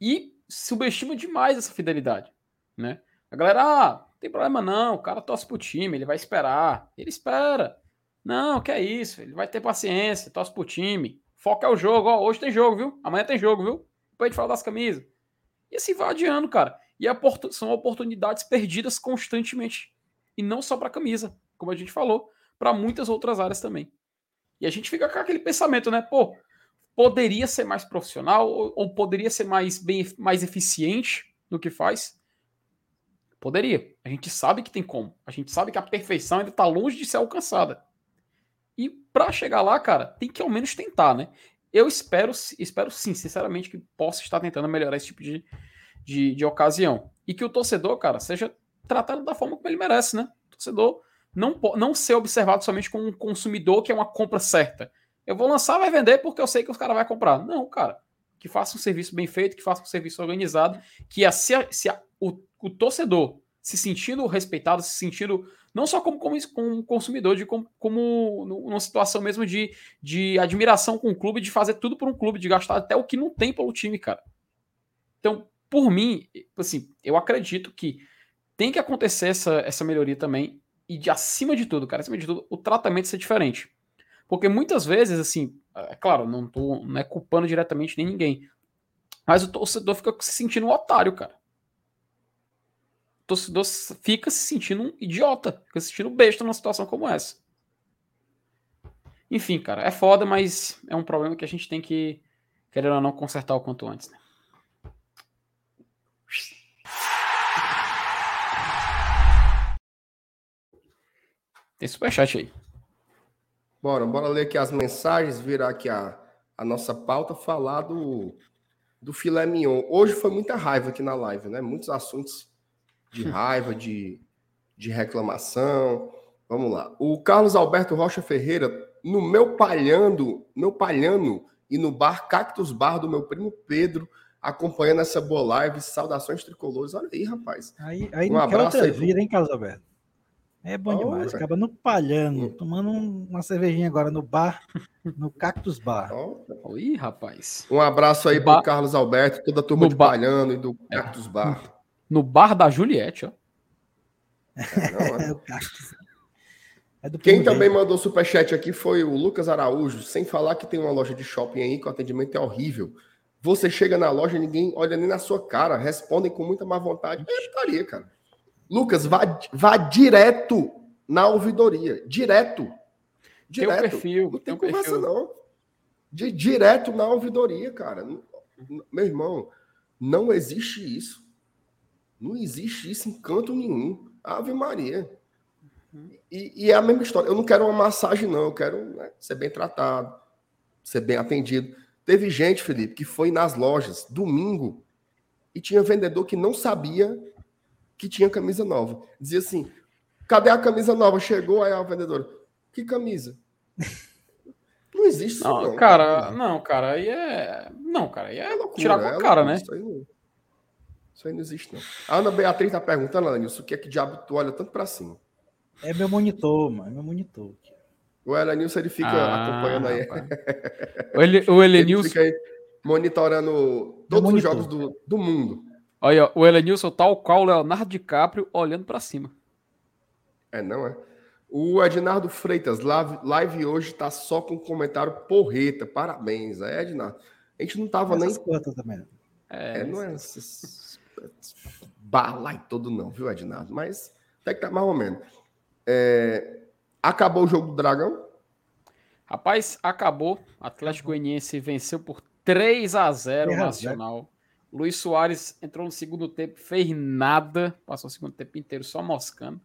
E subestima demais essa fidelidade, né? A galera, ah, não tem problema não, o cara torce pro time, ele vai esperar. Ele espera. Não, que é isso, ele vai ter paciência, torce pro time. Foca é o jogo, ó, hoje tem jogo, viu? Amanhã tem jogo, viu? Depois a gente fala das camisas. E assim vai adiando, cara. E são oportunidades perdidas constantemente. E não só para camisa, como a gente falou, para muitas outras áreas também. E a gente fica com aquele pensamento, né? Pô, poderia ser mais profissional ou, ou poderia ser mais, bem, mais eficiente no que faz? Poderia. A gente sabe que tem como. A gente sabe que a perfeição ainda está longe de ser alcançada. E para chegar lá, cara, tem que ao menos tentar, né? Eu espero, espero sim, sinceramente, que possa estar tentando melhorar esse tipo de, de, de ocasião. E que o torcedor, cara, seja tratado da forma como ele merece, né? O torcedor não, não ser observado somente como um consumidor que é uma compra certa. Eu vou lançar, vai vender porque eu sei que os caras vão comprar. Não, cara. Que faça um serviço bem feito, que faça um serviço organizado, que a, se, a, se a, o, o, torcedor se sentindo respeitado, se sentindo não só como, como, como consumidor, de como, como numa situação mesmo de, de admiração com o clube, de fazer tudo por um clube, de gastar até o que não tem pelo time, cara. Então, por mim, assim, eu acredito que tem que acontecer essa, essa melhoria também. E de acima de tudo, cara, acima de tudo, o tratamento ser diferente. Porque muitas vezes, assim, é claro, não, tô, não é culpando diretamente nem ninguém. Mas o torcedor fica se sentindo um otário, cara. Torcedor fica se sentindo um idiota, fica se sentindo besta numa situação como essa. Enfim, cara, é foda, mas é um problema que a gente tem que, querer ou não, consertar o quanto antes, né? Tem superchat aí. Bora, bora ler aqui as mensagens, virar aqui a, a nossa pauta, falar do, do filé mignon. Hoje foi muita raiva aqui na live, né? Muitos assuntos de raiva, de, de reclamação. Vamos lá. O Carlos Alberto Rocha Ferreira, no meu palhando, meu palhano e no bar Cactus Bar do meu primo Pedro, acompanhando essa boa live. Saudações tricolores. Olha aí, rapaz. Aí, aí um abraço aí. Vida, hein, Carlos Alberto? É bom demais. Acaba no palhando, hum. tomando uma cervejinha agora no bar, no Cactus Bar. Oh. Ih, rapaz. Um abraço aí para Carlos Alberto, toda a turma no de bar... Palhando e do é. Cactus é. Bar. No bar da Juliette, ó. É, não, é. é. É Quem também dele. mandou superchat aqui foi o Lucas Araújo, sem falar que tem uma loja de shopping aí que o atendimento é horrível. Você chega na loja, ninguém olha nem na sua cara, respondem com muita má vontade. É putaria, cara. Lucas, vá, vá direto na ouvidoria. Direto. Direto. Tem um perfil. Não tem, tem um conversa, perfil. não. De, direto na ouvidoria, cara. Meu irmão, não existe isso. Não existe isso em canto nenhum. Ave Maria. E, e, é a mesma história. Eu não quero uma massagem, não. Eu quero né, ser bem tratado, ser bem atendido. Teve gente, Felipe, que foi nas lojas domingo e tinha vendedor que não sabia que tinha camisa nova. Dizia assim: cadê a camisa nova? Chegou aí a vendedora. Que camisa? existe isso, Não, não. cara, não, cara, aí é. Não, cara, aí é, É loucura, tirar com é a cara, loucura, né? Isso aí, não, existe, não. A Ana Beatriz tá perguntando, Elenilson, o que é que diabo tu olha tanto pra cima? É meu monitor, mano. É meu monitor. O Elenilson, ele fica Ah, acompanhando aí. O, Ele, o Ele Elenilson. fica aí monitorando todos os jogos do, do mundo. Olha, o Elenilson, tal qual o Leonardo DiCaprio, olhando pra cima. É, não é? O Ednardo Freitas, live, live hoje tá só com comentário porreta. Parabéns, é, Ednardo. A gente não tava nem Essas coisas também. não. É, não é bala e todo não, viu, Ednardo? Mas até que tá mais ou menos. É, acabou o jogo do Dragão? Rapaz, acabou. Atlético Goianiense venceu por 3 a 0 o 3 a 0. Nacional. Luiz Soares entrou no segundo tempo, fez nada, passou o segundo tempo inteiro só moscando.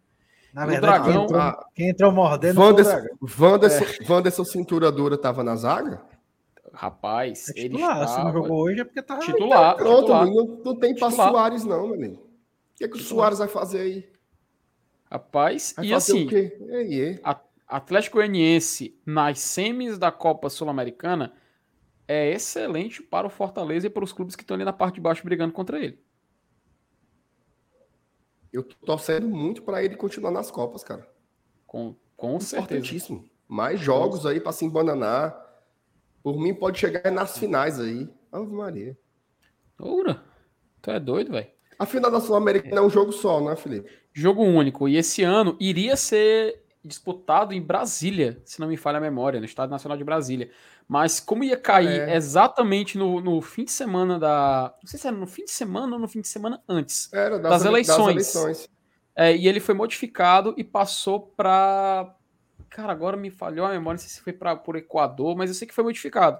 Na O verdade, quem Dragão- entrou, Ah, quem entrou mordendo foi o Dragão. Wanderson, Wanderson Cintura Dura tava na zaga? Rapaz, É ele titular, se não estava jogou hoje é porque tá. titular. Pronto, titular. não, não tem pra Titular. Soares, não, meu amigo. O que, é que o Soares vai fazer aí? Rapaz, Vai e fazer assim, o quê? Ei, ei. Atlético Goianiense nas semis da Copa Sul-Americana é excelente para o Fortaleza e para os clubes que estão ali na parte de baixo brigando contra ele. Eu tô torcendo muito pra ele continuar nas Copas, cara. Com, com certeza. Importantíssimo. Mais jogos aí pra se embananar. Por mim, pode chegar nas finais aí. Ave Maria. Oura, tu é doido, velho. A final da Sul-Americana é um jogo só, né, Felipe? Jogo único. E esse ano iria ser disputado em Brasília, se não me falha a memória, no Estádio Nacional de Brasília. Mas como ia cair É. exatamente no, no fim de semana da. Não sei se era no fim de semana ou no fim de semana antes. Era Das ele- eleições. eleições. É, e ele foi modificado e passou para. Cara, agora me falhou a memória, não sei se foi para por Equador, mas eu sei que foi modificado.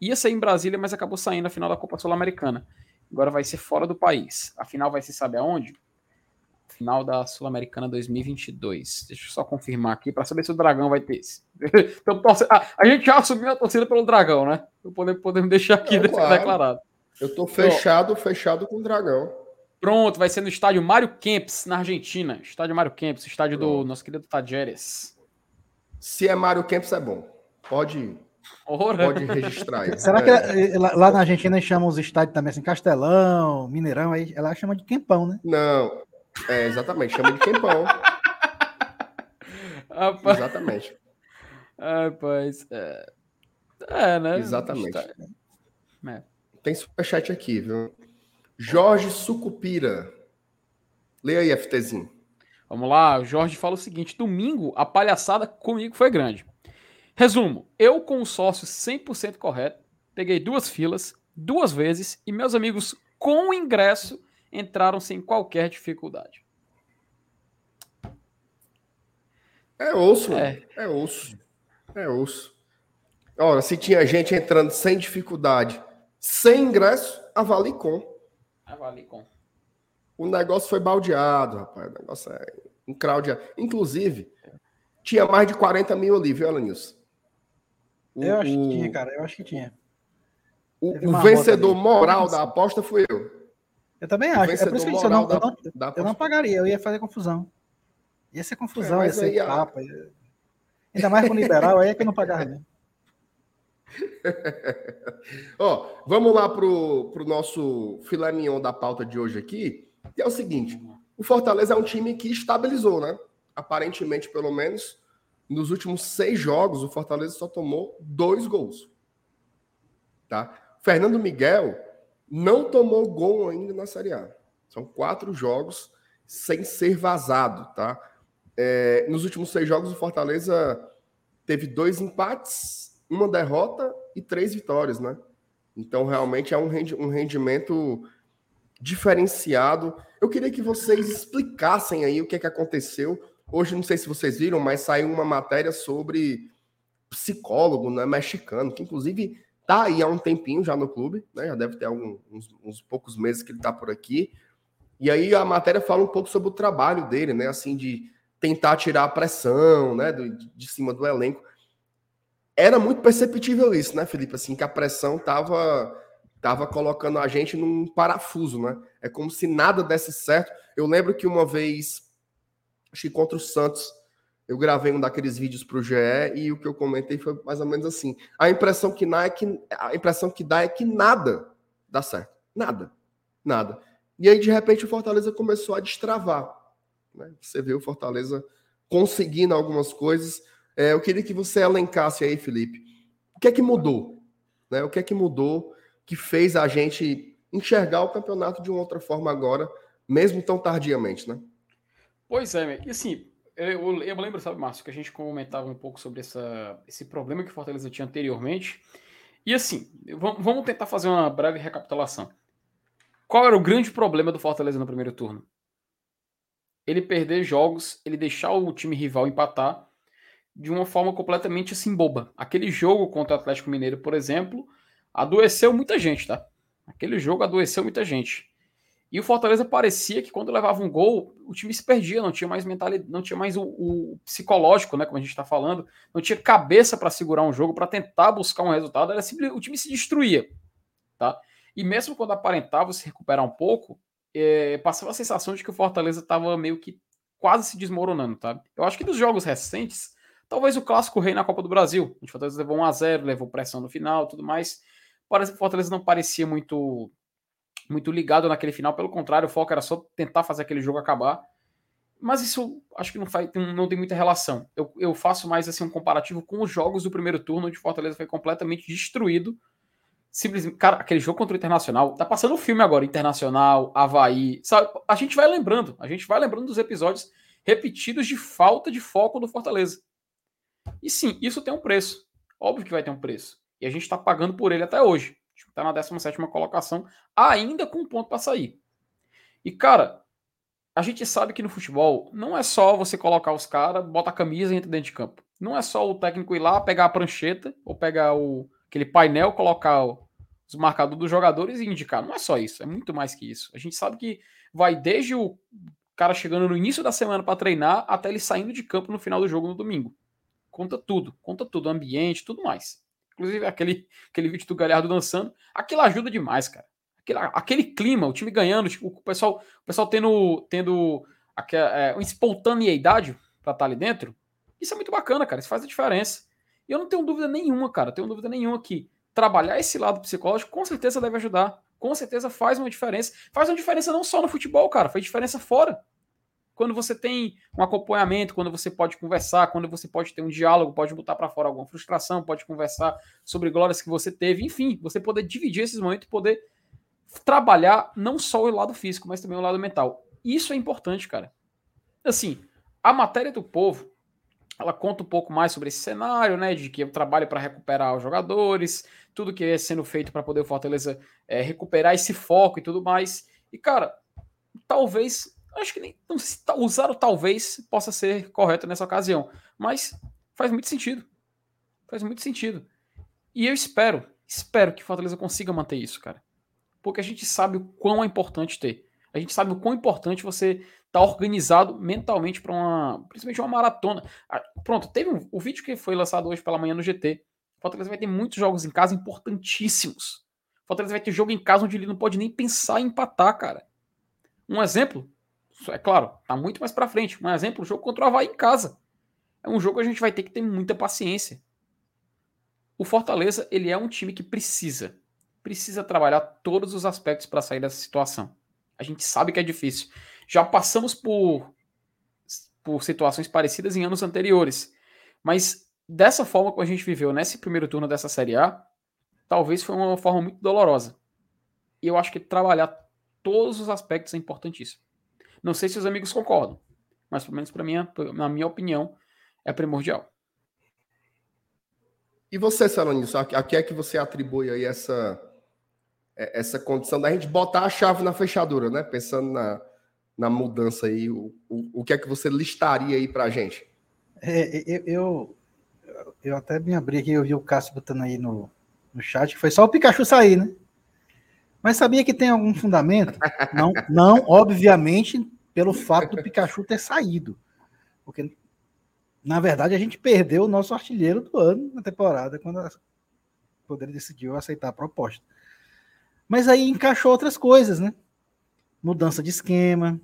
Ia sair em Brasília, mas acabou saindo a final da Copa Sul-Americana. Agora vai ser fora do país. A final vai ser, sabe aonde? Final da Sul-Americana 2022. Deixa eu só confirmar aqui para saber se o Dragão vai ter esse. então, ah, a gente já assumiu a torcida pelo Dragão, né? Então podemos, podemos deixar aqui Não, claro. declarado. Eu tô fechado, fechado com o Dragão. Pronto, vai ser no estádio Mário Kempis, na Argentina. Estádio Mário Kempis, estádio do Pronto. nosso querido Tajeres. Se é Mário Campos, é bom. Pode, Ora. pode registrar aí. Será que É. eh, lá, lá na Argentina eles chamam os estádios também assim, Castelão, Mineirão, aí ela chama de Quempão, né? Não, é exatamente. Chama de Quempão. Rapaz, Exatamente. rapaz, é... é, né? Exatamente. É. Tem superchat aqui, viu? Jorge Sucupira. Leia aí, FTzinho. Vamos lá, o Jorge fala o seguinte: domingo a palhaçada comigo foi grande. Resumo: eu com o sócio 100% correto, peguei duas filas, duas vezes, e meus amigos com o ingresso entraram sem qualquer dificuldade. É osso, É. é, osso. É osso. Ora, se tinha gente entrando sem dificuldade, sem ingresso, avalie com. Avali com. O negócio foi baldeado, rapaz. O negócio é encraudeado. Inclusive, tinha mais de 40 mil ali, viu, Alanils? Eu acho que tinha, cara. Eu acho que tinha. O, o vencedor moral da aposta fui eu. Eu também acho. É por isso que eu disse, eu não, eu da- não, da eu não pagaria, eu ia fazer confusão. Ia ser confusão, É, ia ser tapa. ia- Ainda mais com o liberal, aí é que eu não pagava mesmo. Ó, vamos lá pro, pro nosso filé mignon da pauta de hoje aqui. E é o seguinte: o Fortaleza é um time que estabilizou, né? Aparentemente, pelo menos, nos últimos seis jogos, o Fortaleza só tomou dois gols. Tá? Fernando Miguel não tomou gol ainda na Série A. São quatro jogos sem ser vazado, tá? É, nos últimos seis jogos, o Fortaleza teve dois empates, uma derrota e três vitórias, né? Então, realmente é um, um rendimento diferenciado. Eu queria que vocês explicassem aí o que, é que aconteceu. Hoje, não sei se vocês viram, mas saiu uma matéria sobre psicólogo né, mexicano, que inclusive tá aí há um tempinho já no clube, né? Já deve ter algum- uns, uns poucos meses que ele tá por aqui. E aí a matéria fala um pouco sobre o trabalho dele, né? Assim, de tentar tirar a pressão, né? do- de, de cima do elenco. Era muito perceptível isso, né, Felipe? Assim, que a pressão tava, tava colocando a gente num parafuso, né? É como se nada desse certo. Eu lembro que uma vez, acho que contra o Santos, Eu gravei um daqueles vídeos para o GE e o que eu comentei foi mais ou menos assim. A impressão que dá é que, a impressão que, dá é que nada dá certo. Nada. Nada. E aí, de repente, o Fortaleza começou a destravar. Né? Você vê o Fortaleza conseguindo algumas coisas. É, eu queria que você elencasse aí, Felipe, o que é que mudou? Né? O que é que mudou que fez a gente enxergar o campeonato de uma outra forma agora, mesmo tão tardiamente, né? Pois é, e assim, eu, eu lembro, sabe, Márcio, que a gente comentava um pouco sobre essa, esse problema que o Fortaleza tinha anteriormente. E assim, vamos tentar fazer uma breve recapitulação. Qual era o grande problema do Fortaleza no primeiro turno? Ele perder jogos, ele deixar o time rival empatar de uma forma completamente assim boba. Aquele jogo contra o Atlético Mineiro, por exemplo, adoeceu muita gente, tá? Aquele jogo adoeceu muita gente. E o Fortaleza parecia que quando levava um gol, o time se perdia, não tinha mais mentalidade, não tinha mais o, o psicológico, né, como a gente está falando, não tinha cabeça para segurar um jogo, para tentar buscar um resultado, era simples, o time se destruía, tá? E mesmo quando aparentava se recuperar um pouco, é, passava a sensação de que o Fortaleza estava meio que quase se desmoronando, tá? Eu acho que dos jogos recentes, talvez o clássico rei na Copa do Brasil, o Fortaleza levou 1 a 0, levou pressão no final, tudo mais. O Fortaleza não parecia muito muito ligado naquele final, pelo contrário, o foco era só tentar fazer aquele jogo acabar. Mas isso acho que não, faz, não tem muita relação. Eu, eu faço mais assim um comparativo com os jogos do primeiro turno, onde Fortaleza foi completamente destruído. Simplesmente, cara, aquele jogo contra o Internacional, tá passando o filme agora, Internacional, Havaí, sabe? A gente vai lembrando, a gente vai lembrando dos episódios repetidos de falta de foco do Fortaleza. E sim, isso tem um preço. Óbvio que vai ter um preço. E a gente está pagando por ele até hoje. Está na 17 colocação, ainda com um ponto para sair. E, cara, a gente sabe que no futebol não é só você colocar os caras, bota a camisa e entra dentro de campo. Não é só o técnico ir lá, pegar a prancheta, ou pegar o, aquele painel, colocar os marcadores dos jogadores e indicar. Não é só isso, é muito mais que isso. A gente sabe que vai desde o cara chegando no início da semana para treinar até ele saindo de campo no final do jogo no domingo. Conta tudo, conta tudo, ambiente, tudo mais. Inclusive, aquele, aquele vídeo do Galhardo dançando. Aquilo ajuda demais, cara. Aquele, aquele clima, o time ganhando, tipo, o pessoal, o pessoal tendo, tendo aquela, é, uma espontaneidade pra estar tá ali dentro. Isso é muito bacana, cara. Isso faz a diferença. E eu não tenho dúvida nenhuma, cara. Tenho dúvida nenhuma que trabalhar esse lado psicológico com certeza deve ajudar. Com certeza faz uma diferença. Faz uma diferença não só no futebol, cara. Faz diferença fora quando você tem um acompanhamento, quando você pode conversar, quando você pode ter um diálogo, pode botar para fora alguma frustração, pode conversar sobre glórias que você teve, enfim, você poder dividir esses momentos poder trabalhar não só o lado físico, mas também o lado mental. Isso é importante, cara. Assim, a matéria do povo, ela conta um pouco mais sobre esse cenário, né, de que eu trabalho para recuperar os jogadores, tudo que é sendo feito para poder o Fortaleza é, recuperar esse foco e tudo mais. E, cara, talvez Acho que nem não usar o talvez possa ser correto nessa ocasião, mas faz muito sentido. Faz muito sentido. E eu espero, espero que Fortaleza consiga manter isso, cara. Porque a gente sabe o quão é importante ter. A gente sabe o quão importante você estar tá organizado mentalmente para uma, principalmente uma maratona. Ah, pronto, teve um, o vídeo que foi lançado hoje pela manhã no GT. Fortaleza vai ter muitos jogos em casa importantíssimos. Fortaleza vai ter jogo em casa onde ele não pode nem pensar em empatar, cara. Um exemplo, é claro, tá muito mais para frente. Um exemplo, o jogo contra o Havaí em casa. É um jogo que a gente vai ter que ter muita paciência. O Fortaleza, ele é um time que precisa, precisa trabalhar todos os aspectos para sair dessa situação. A gente sabe que é difícil. Já passamos por por situações parecidas em anos anteriores. Mas dessa forma que a gente viveu nesse primeiro turno dessa Série A, talvez foi uma forma muito dolorosa. E eu acho que trabalhar todos os aspectos é importantíssimo. Não sei se os amigos concordam, mas pelo menos para mim, na minha opinião, é primordial. E você, Salonis, a que é que você atribui aí essa, é, essa condição da gente botar a chave na fechadura, né? Pensando na, na mudança aí, o, o, o que é que você listaria aí pra gente? É, eu, eu até me abri aqui, eu vi o Cássio botando aí no, no chat, que foi só o Pikachu sair, né? Mas sabia que tem algum fundamento? Não, não, obviamente, pelo fato do Pikachu ter saído. Porque, na verdade, a gente perdeu o nosso artilheiro do ano na temporada, quando o Poder decidiu aceitar a proposta. Mas aí encaixou outras coisas, né? Mudança de esquema,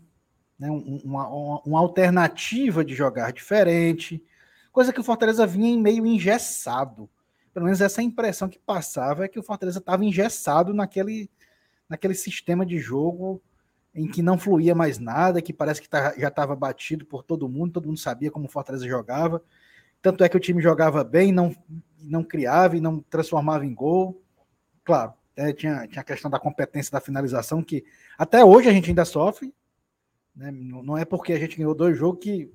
né, uma, uma, uma, alternativa de jogar diferente, coisa que o Fortaleza vinha meio engessado. Pelo menos essa impressão que passava é que o Fortaleza estava engessado naquele, naquele sistema de jogo em que não fluía mais nada, que parece que tá, já estava batido por todo mundo, todo mundo sabia como o Fortaleza jogava. Tanto é que o time jogava bem, não, não criava e não transformava em gol. Claro, é, tinha, tinha a questão da competência da finalização, que até hoje a gente ainda sofre. Né? Não é porque a gente ganhou dois jogos que,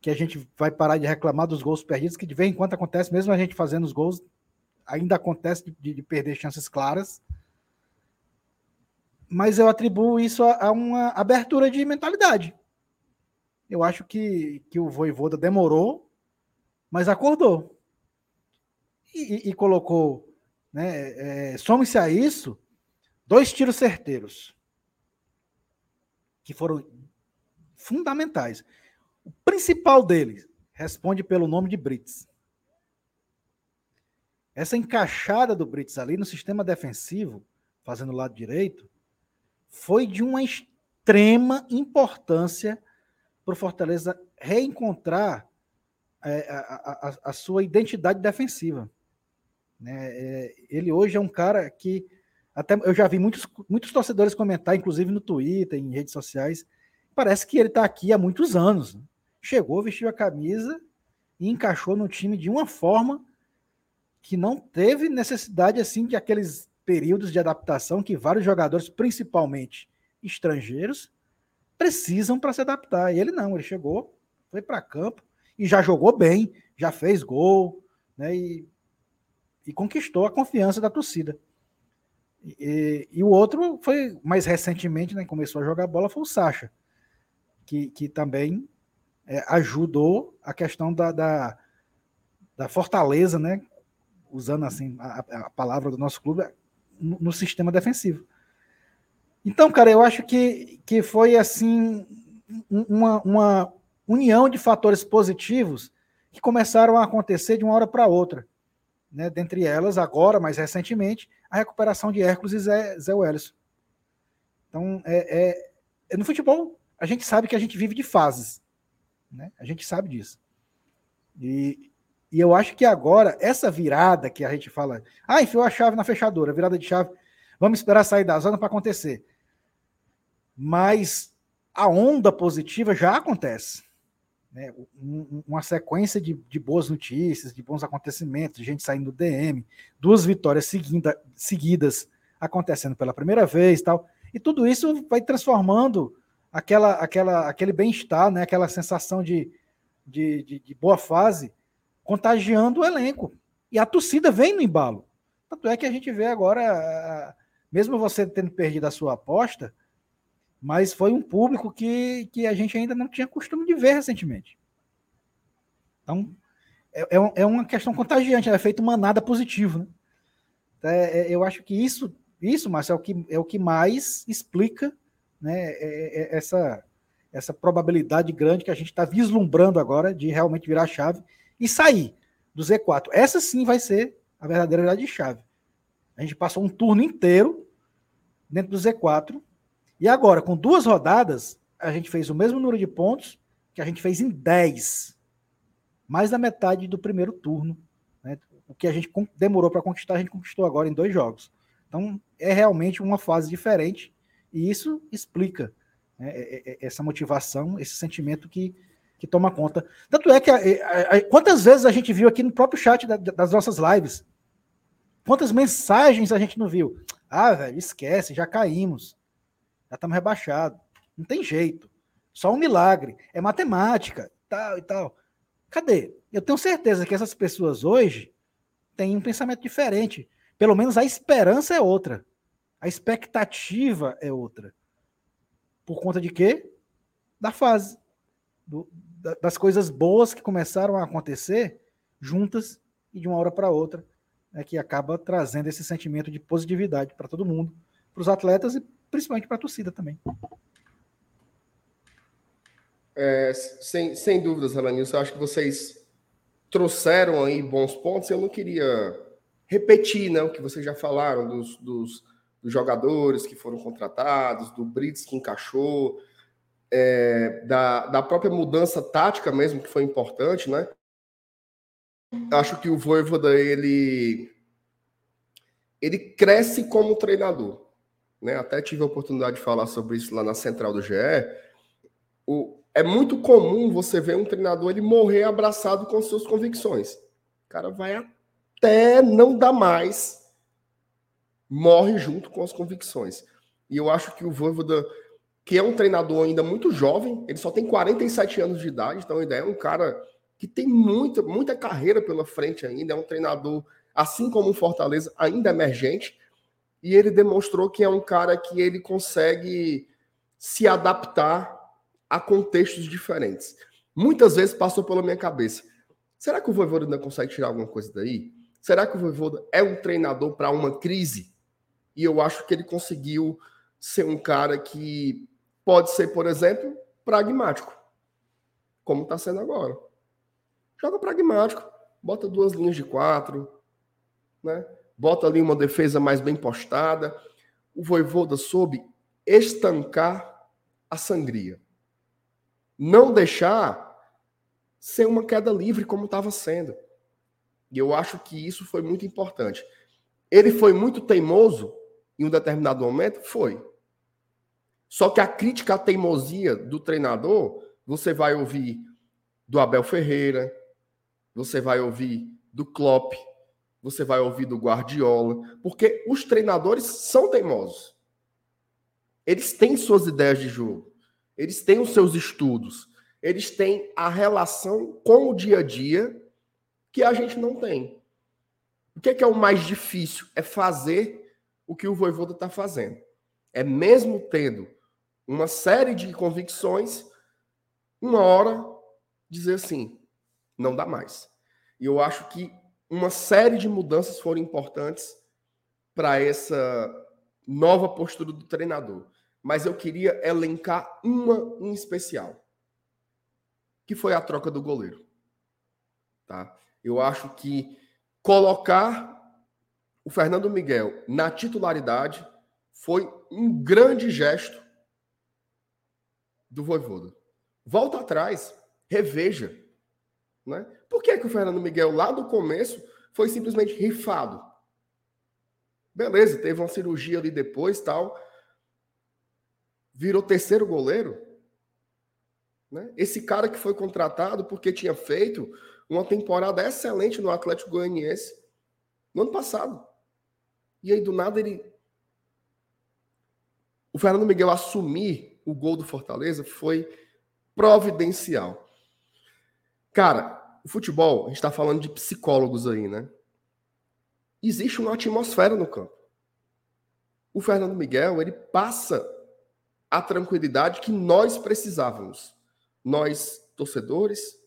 que a gente vai parar de reclamar dos gols perdidos, que de vez em quando acontece, mesmo a gente fazendo os gols, ainda acontece de, de perder chances claras mas eu atribuo isso a, a, uma abertura de mentalidade. Eu acho que, que o Voivoda demorou, mas acordou. E, e, e colocou, né, é, some-se a isso, dois tiros certeiros, que foram fundamentais. O principal deles responde pelo nome de Brits. Essa encaixada do Brits ali no sistema defensivo, fazendo o lado direito, foi de uma extrema importância para o Fortaleza reencontrar é, a, a, a, sua identidade defensiva. Né? É, ele hoje é um cara que até eu já vi muitos, muitos torcedores comentar, inclusive no Twitter, em redes sociais, parece que ele está aqui há muitos anos. Chegou, vestiu a camisa e encaixou no time de uma forma que não teve necessidade assim de aqueles períodos de adaptação que vários jogadores, principalmente estrangeiros, precisam para se adaptar. E ele não, ele chegou, foi para campo e já jogou bem, já fez gol, né? E, e conquistou a confiança da torcida. E, e, o outro foi mais recentemente, né? Começou a jogar bola, foi o Sacha, que, que também é, ajudou a questão da, da, da fortaleza, né? Usando assim a, a palavra do nosso clube, no, no sistema defensivo. Então, cara, eu acho que, que foi assim uma, uma união de fatores positivos que começaram a acontecer de uma hora para outra. Né? Dentre elas, agora, mais recentemente, a recuperação de Hércules e Zé, Zé Wellison. Então, é, é, é, no futebol, a gente sabe que a gente vive de fases. Né? A gente sabe disso. E, e eu acho que agora, essa virada que a gente fala, ah, enfiou a chave na fechadura, virada de chave, vamos esperar sair da zona para acontecer. Mas a onda positiva já acontece. Né? Uma sequência de, de, boas notícias, de bons acontecimentos, de gente saindo do DM, duas vitórias seguida, seguidas acontecendo pela primeira vez tal. E tudo isso vai transformando aquela, aquela, aquele bem-estar, né? aquela sensação de, de, de, de boa fase contagiando o elenco. E a torcida vem no embalo. Tanto é que a gente vê agora, mesmo você tendo perdido a sua aposta, mas foi um público que, que a gente ainda não tinha costume de ver recentemente. Então, é, é, é uma questão contagiante, é feito manada positivo. Né? É, é, eu acho que isso, isso Márcio, é o que, é o que mais explica né, é, é, essa, essa probabilidade grande que a gente está vislumbrando agora de realmente virar chave e sair do Z4. Essa sim vai ser a verdadeira verdade de chave. A gente passou um turno inteiro dentro do Z4 e agora, com duas rodadas, a gente fez o mesmo número de pontos que a gente fez em 10. Mais da metade do primeiro turno. Né? O que a gente demorou para conquistar, a gente conquistou agora em dois jogos. Então, é realmente uma fase diferente e isso explica né, essa motivação, esse sentimento que que toma conta. Tanto é que a, a, a, quantas vezes a gente viu aqui no próprio chat da, das nossas lives? Quantas mensagens a gente não viu? Ah, velho, esquece, já caímos. Já estamos rebaixados. Não tem jeito. Só um milagre. É matemática, tal e tal. Cadê? Eu tenho certeza que essas pessoas hoje têm um pensamento diferente. Pelo menos a esperança é outra. A expectativa é outra. Por conta de quê? Da fase. Do, das coisas boas que começaram a acontecer juntas e de uma hora para outra, né, que acaba trazendo esse sentimento de positividade para todo mundo, para os atletas e principalmente para a torcida também. É, sem, sem dúvidas, Alanilson, acho que vocês trouxeram aí bons pontos. Eu não queria repetir né, o que vocês já falaram dos, dos, dos jogadores que foram contratados, do Brits que encaixou. É, da, da própria mudança tática mesmo, que foi importante, né? Acho que o Voivoda, ele, ele cresce como treinador. Né? Até tive a oportunidade de falar sobre isso lá na central do GE. O, é muito comum você ver um treinador ele morrer abraçado com suas convicções. O cara vai até não dar mais, morre junto com as convicções. E eu acho que o Voivoda que é um treinador ainda muito jovem, ele só tem 47 anos de idade, então ainda é um cara que tem muita, muita carreira pela frente ainda, é um treinador, assim como o Fortaleza, ainda emergente, e ele demonstrou que é um cara que ele consegue se adaptar a contextos diferentes. Muitas vezes passou pela minha cabeça, será que o Voivoda ainda consegue tirar alguma coisa daí? Será que o Voivoda é um treinador para uma crise? E eu acho que ele conseguiu ser um cara que Pode ser, por exemplo, pragmático, como está sendo agora. Joga pragmático, bota duas linhas de quatro, né? bota ali uma defesa mais bem postada. O Voivoda soube estancar a sangria. Não deixar ser uma queda livre como estava sendo. E eu acho que isso foi muito importante. Ele foi muito teimoso em um determinado momento? Foi. Só que a crítica à teimosia do treinador, você vai ouvir do Abel Ferreira, você vai ouvir do Klopp, você vai ouvir do Guardiola, porque os treinadores são teimosos. Eles têm suas ideias de jogo, eles têm os seus estudos, eles têm a relação com o dia a dia que a gente não tem. O que é, que é o mais difícil? É fazer o que o Voivoda está fazendo. É mesmo tendo uma série de convicções, uma hora dizer assim, não dá mais. E eu acho que uma série de mudanças foram importantes para essa nova postura do treinador. Mas eu queria elencar uma em especial, que foi a troca do goleiro. Tá? Eu acho que colocar o Fernando Miguel na titularidade foi um grande gesto do Voivoda. Volta atrás, reveja. Né? Por que, que o Fernando Miguel, lá do começo, foi simplesmente rifado? Beleza, teve uma cirurgia ali depois tal. Virou terceiro goleiro. Né? Esse cara que foi contratado porque tinha feito uma temporada excelente no Atlético Goianiense no ano passado. E aí, do nada, ele. O Fernando Miguel assumir o gol do Fortaleza foi providencial. Cara, o futebol, a gente está falando de psicólogos aí, né? Existe uma atmosfera no campo. O Fernando Miguel, ele passa a tranquilidade que nós precisávamos. Nós, torcedores,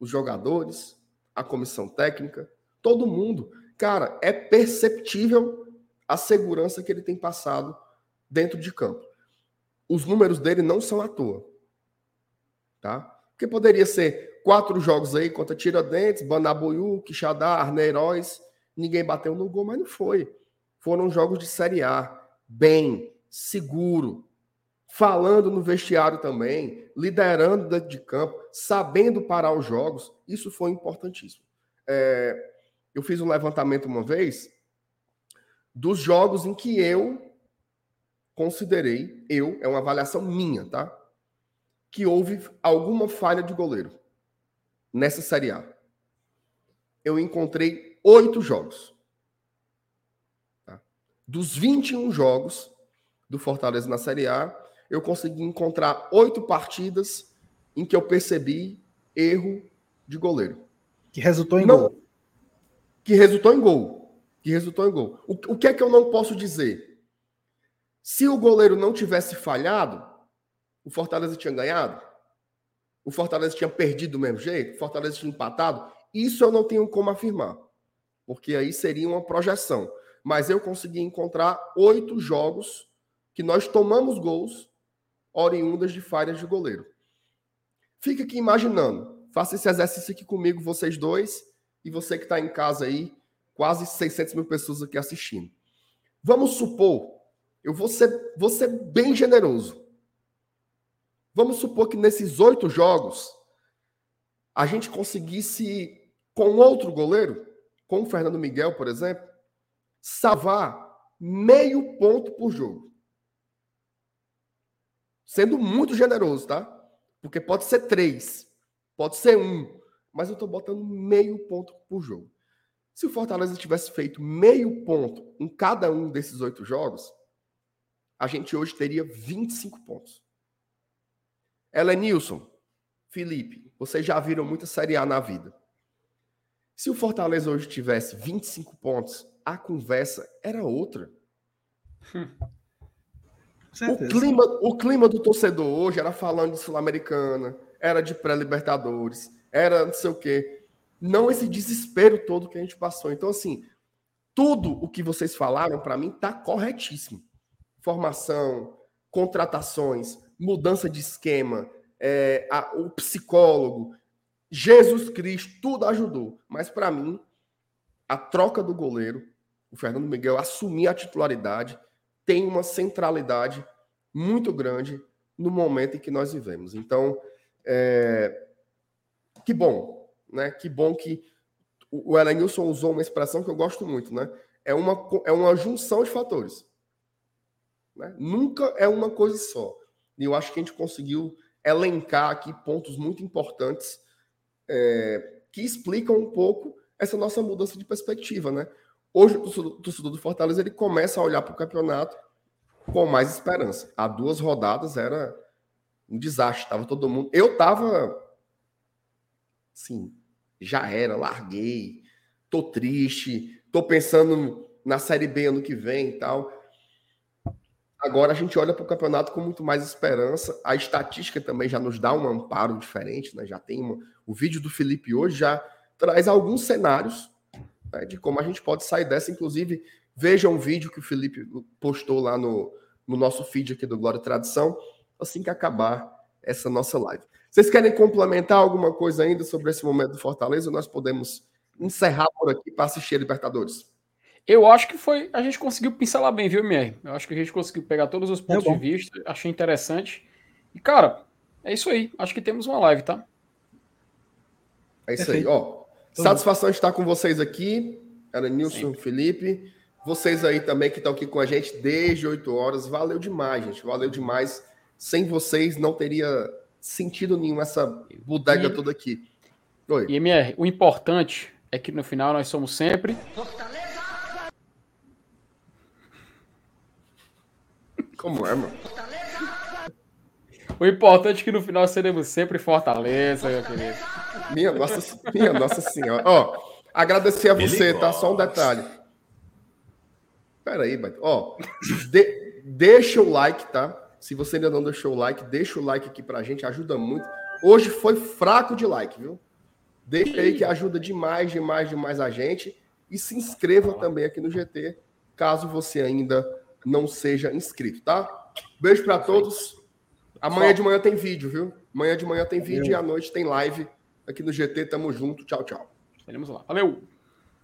os jogadores, a comissão técnica, todo mundo. Cara, é perceptível a segurança que ele tem passado dentro de campo os números dele não são à toa. Tá? Porque poderia ser quatro jogos aí contra Tiradentes, Banabuiú, Quixadá, Arneiroz, ninguém bateu no gol, mas não foi. Foram jogos de Série A, bem, seguro, falando no vestiário também, liderando dentro de campo, sabendo parar os jogos, isso foi importantíssimo. É, eu fiz um levantamento uma vez dos jogos em que eu considerei, eu, é uma avaliação minha, tá? Que houve alguma falha de goleiro nessa Série A. Eu encontrei oito jogos. Tá? Dos 21 jogos do Fortaleza na Série A, eu consegui encontrar oito partidas em que eu percebi erro de goleiro. Que resultou em não, gol. Que resultou em gol. Que resultou em gol. O, o que é que eu não posso dizer? Se o goleiro não tivesse falhado, o Fortaleza tinha ganhado? O Fortaleza tinha perdido do mesmo jeito? O Fortaleza tinha empatado? Isso eu não tenho como afirmar, porque aí seria uma projeção. Mas eu consegui encontrar oito jogos que nós tomamos gols oriundas de falhas de goleiro. Fica aqui imaginando. Faça esse exercício aqui comigo, vocês dois, e você que está em casa aí, quase 600 mil pessoas aqui assistindo. Vamos supor eu vou ser, vou ser bem generoso. Vamos supor que nesses oito jogos a gente conseguisse, com outro goleiro, com o Fernando Miguel, por exemplo, salvar meio ponto por jogo. Sendo muito generoso, tá? Porque pode ser três, pode ser um, mas eu estou botando meio ponto por jogo. Se o Fortaleza tivesse feito meio ponto em cada um desses oito jogos, a gente hoje teria 25 pontos. Elenilson, Felipe, vocês já viram muita Série A na vida. Se o Fortaleza hoje tivesse 25 pontos, a conversa era outra. O clima, o clima do torcedor hoje era falando de Sul-Americana, era de pré-Libertadores, era não sei o quê. Não esse desespero todo que a gente passou. Então, assim, tudo o que vocês falaram, para mim, tá corretíssimo. Formação, contratações, mudança de esquema, é, a, o psicólogo, Jesus Cristo, tudo ajudou. Mas, para mim, a troca do goleiro, o Fernando Miguel assumir a titularidade, tem uma centralidade muito grande no momento em que nós vivemos. Então, é, que bom, né? Que bom que o Elenilson usou uma expressão que eu gosto muito, né? É uma, é uma junção de fatores. Né? Nunca é uma coisa só. E eu acho que a gente conseguiu elencar aqui pontos muito importantes é, que explicam um pouco essa nossa mudança de perspectiva, né? Hoje o torcedor do Fortaleza ele começa a olhar para o campeonato com mais esperança. Há duas rodadas era um desastre, tava todo mundo. Eu tava Sim, já era, larguei, tô triste, tô pensando na Série B ano que vem e tal. Agora a gente olha para o campeonato com muito mais esperança. A estatística também já nos dá um amparo diferente, né? Já tem uma... o vídeo do Felipe hoje já traz alguns cenários né, de como a gente pode sair dessa. Inclusive, veja um vídeo que o Felipe postou lá no, no nosso feed aqui do Glória e Tradição, assim que acabar essa nossa live. Vocês querem complementar alguma coisa ainda sobre esse momento do Fortaleza? Nós podemos encerrar por aqui para assistir a Libertadores. Eu acho que foi. A gente conseguiu pincelar bem, viu, MR? Eu acho que a gente conseguiu pegar todos os pontos é de vista. Achei interessante. E, cara, é isso aí. Acho que temos uma live, tá? É isso Perfeito. aí. Ó, satisfação estar com vocês aqui. Era Nilson, Felipe. Vocês aí também que estão aqui com a gente desde 8 horas. Valeu demais, gente. Valeu demais. Sem vocês não teria sentido nenhum essa bodega e, toda aqui. Oi. E MR, o importante é que no final nós somos sempre. Fortaleza! Como é, mano? O importante é que no final seremos sempre Fortaleza, meu querido. Minha nossa, minha nossa senhora. Ó, agradecer a você, tá? Só um detalhe. Pera aí, Ó, de, deixa o like, tá? Se você ainda não deixou o like, deixa o like aqui pra gente, ajuda muito. Hoje foi fraco de like, viu? Deixa aí que ajuda demais, demais, demais a gente. E se inscreva também aqui no GT, caso você ainda não seja inscrito, tá? Beijo para todos. Amanhã de manhã tem vídeo, viu? Amanhã de manhã tem vídeo e à noite tem live aqui no GT. Tamo junto. Tchau, tchau. Estaremos lá. Valeu.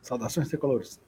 Saudações tricolores.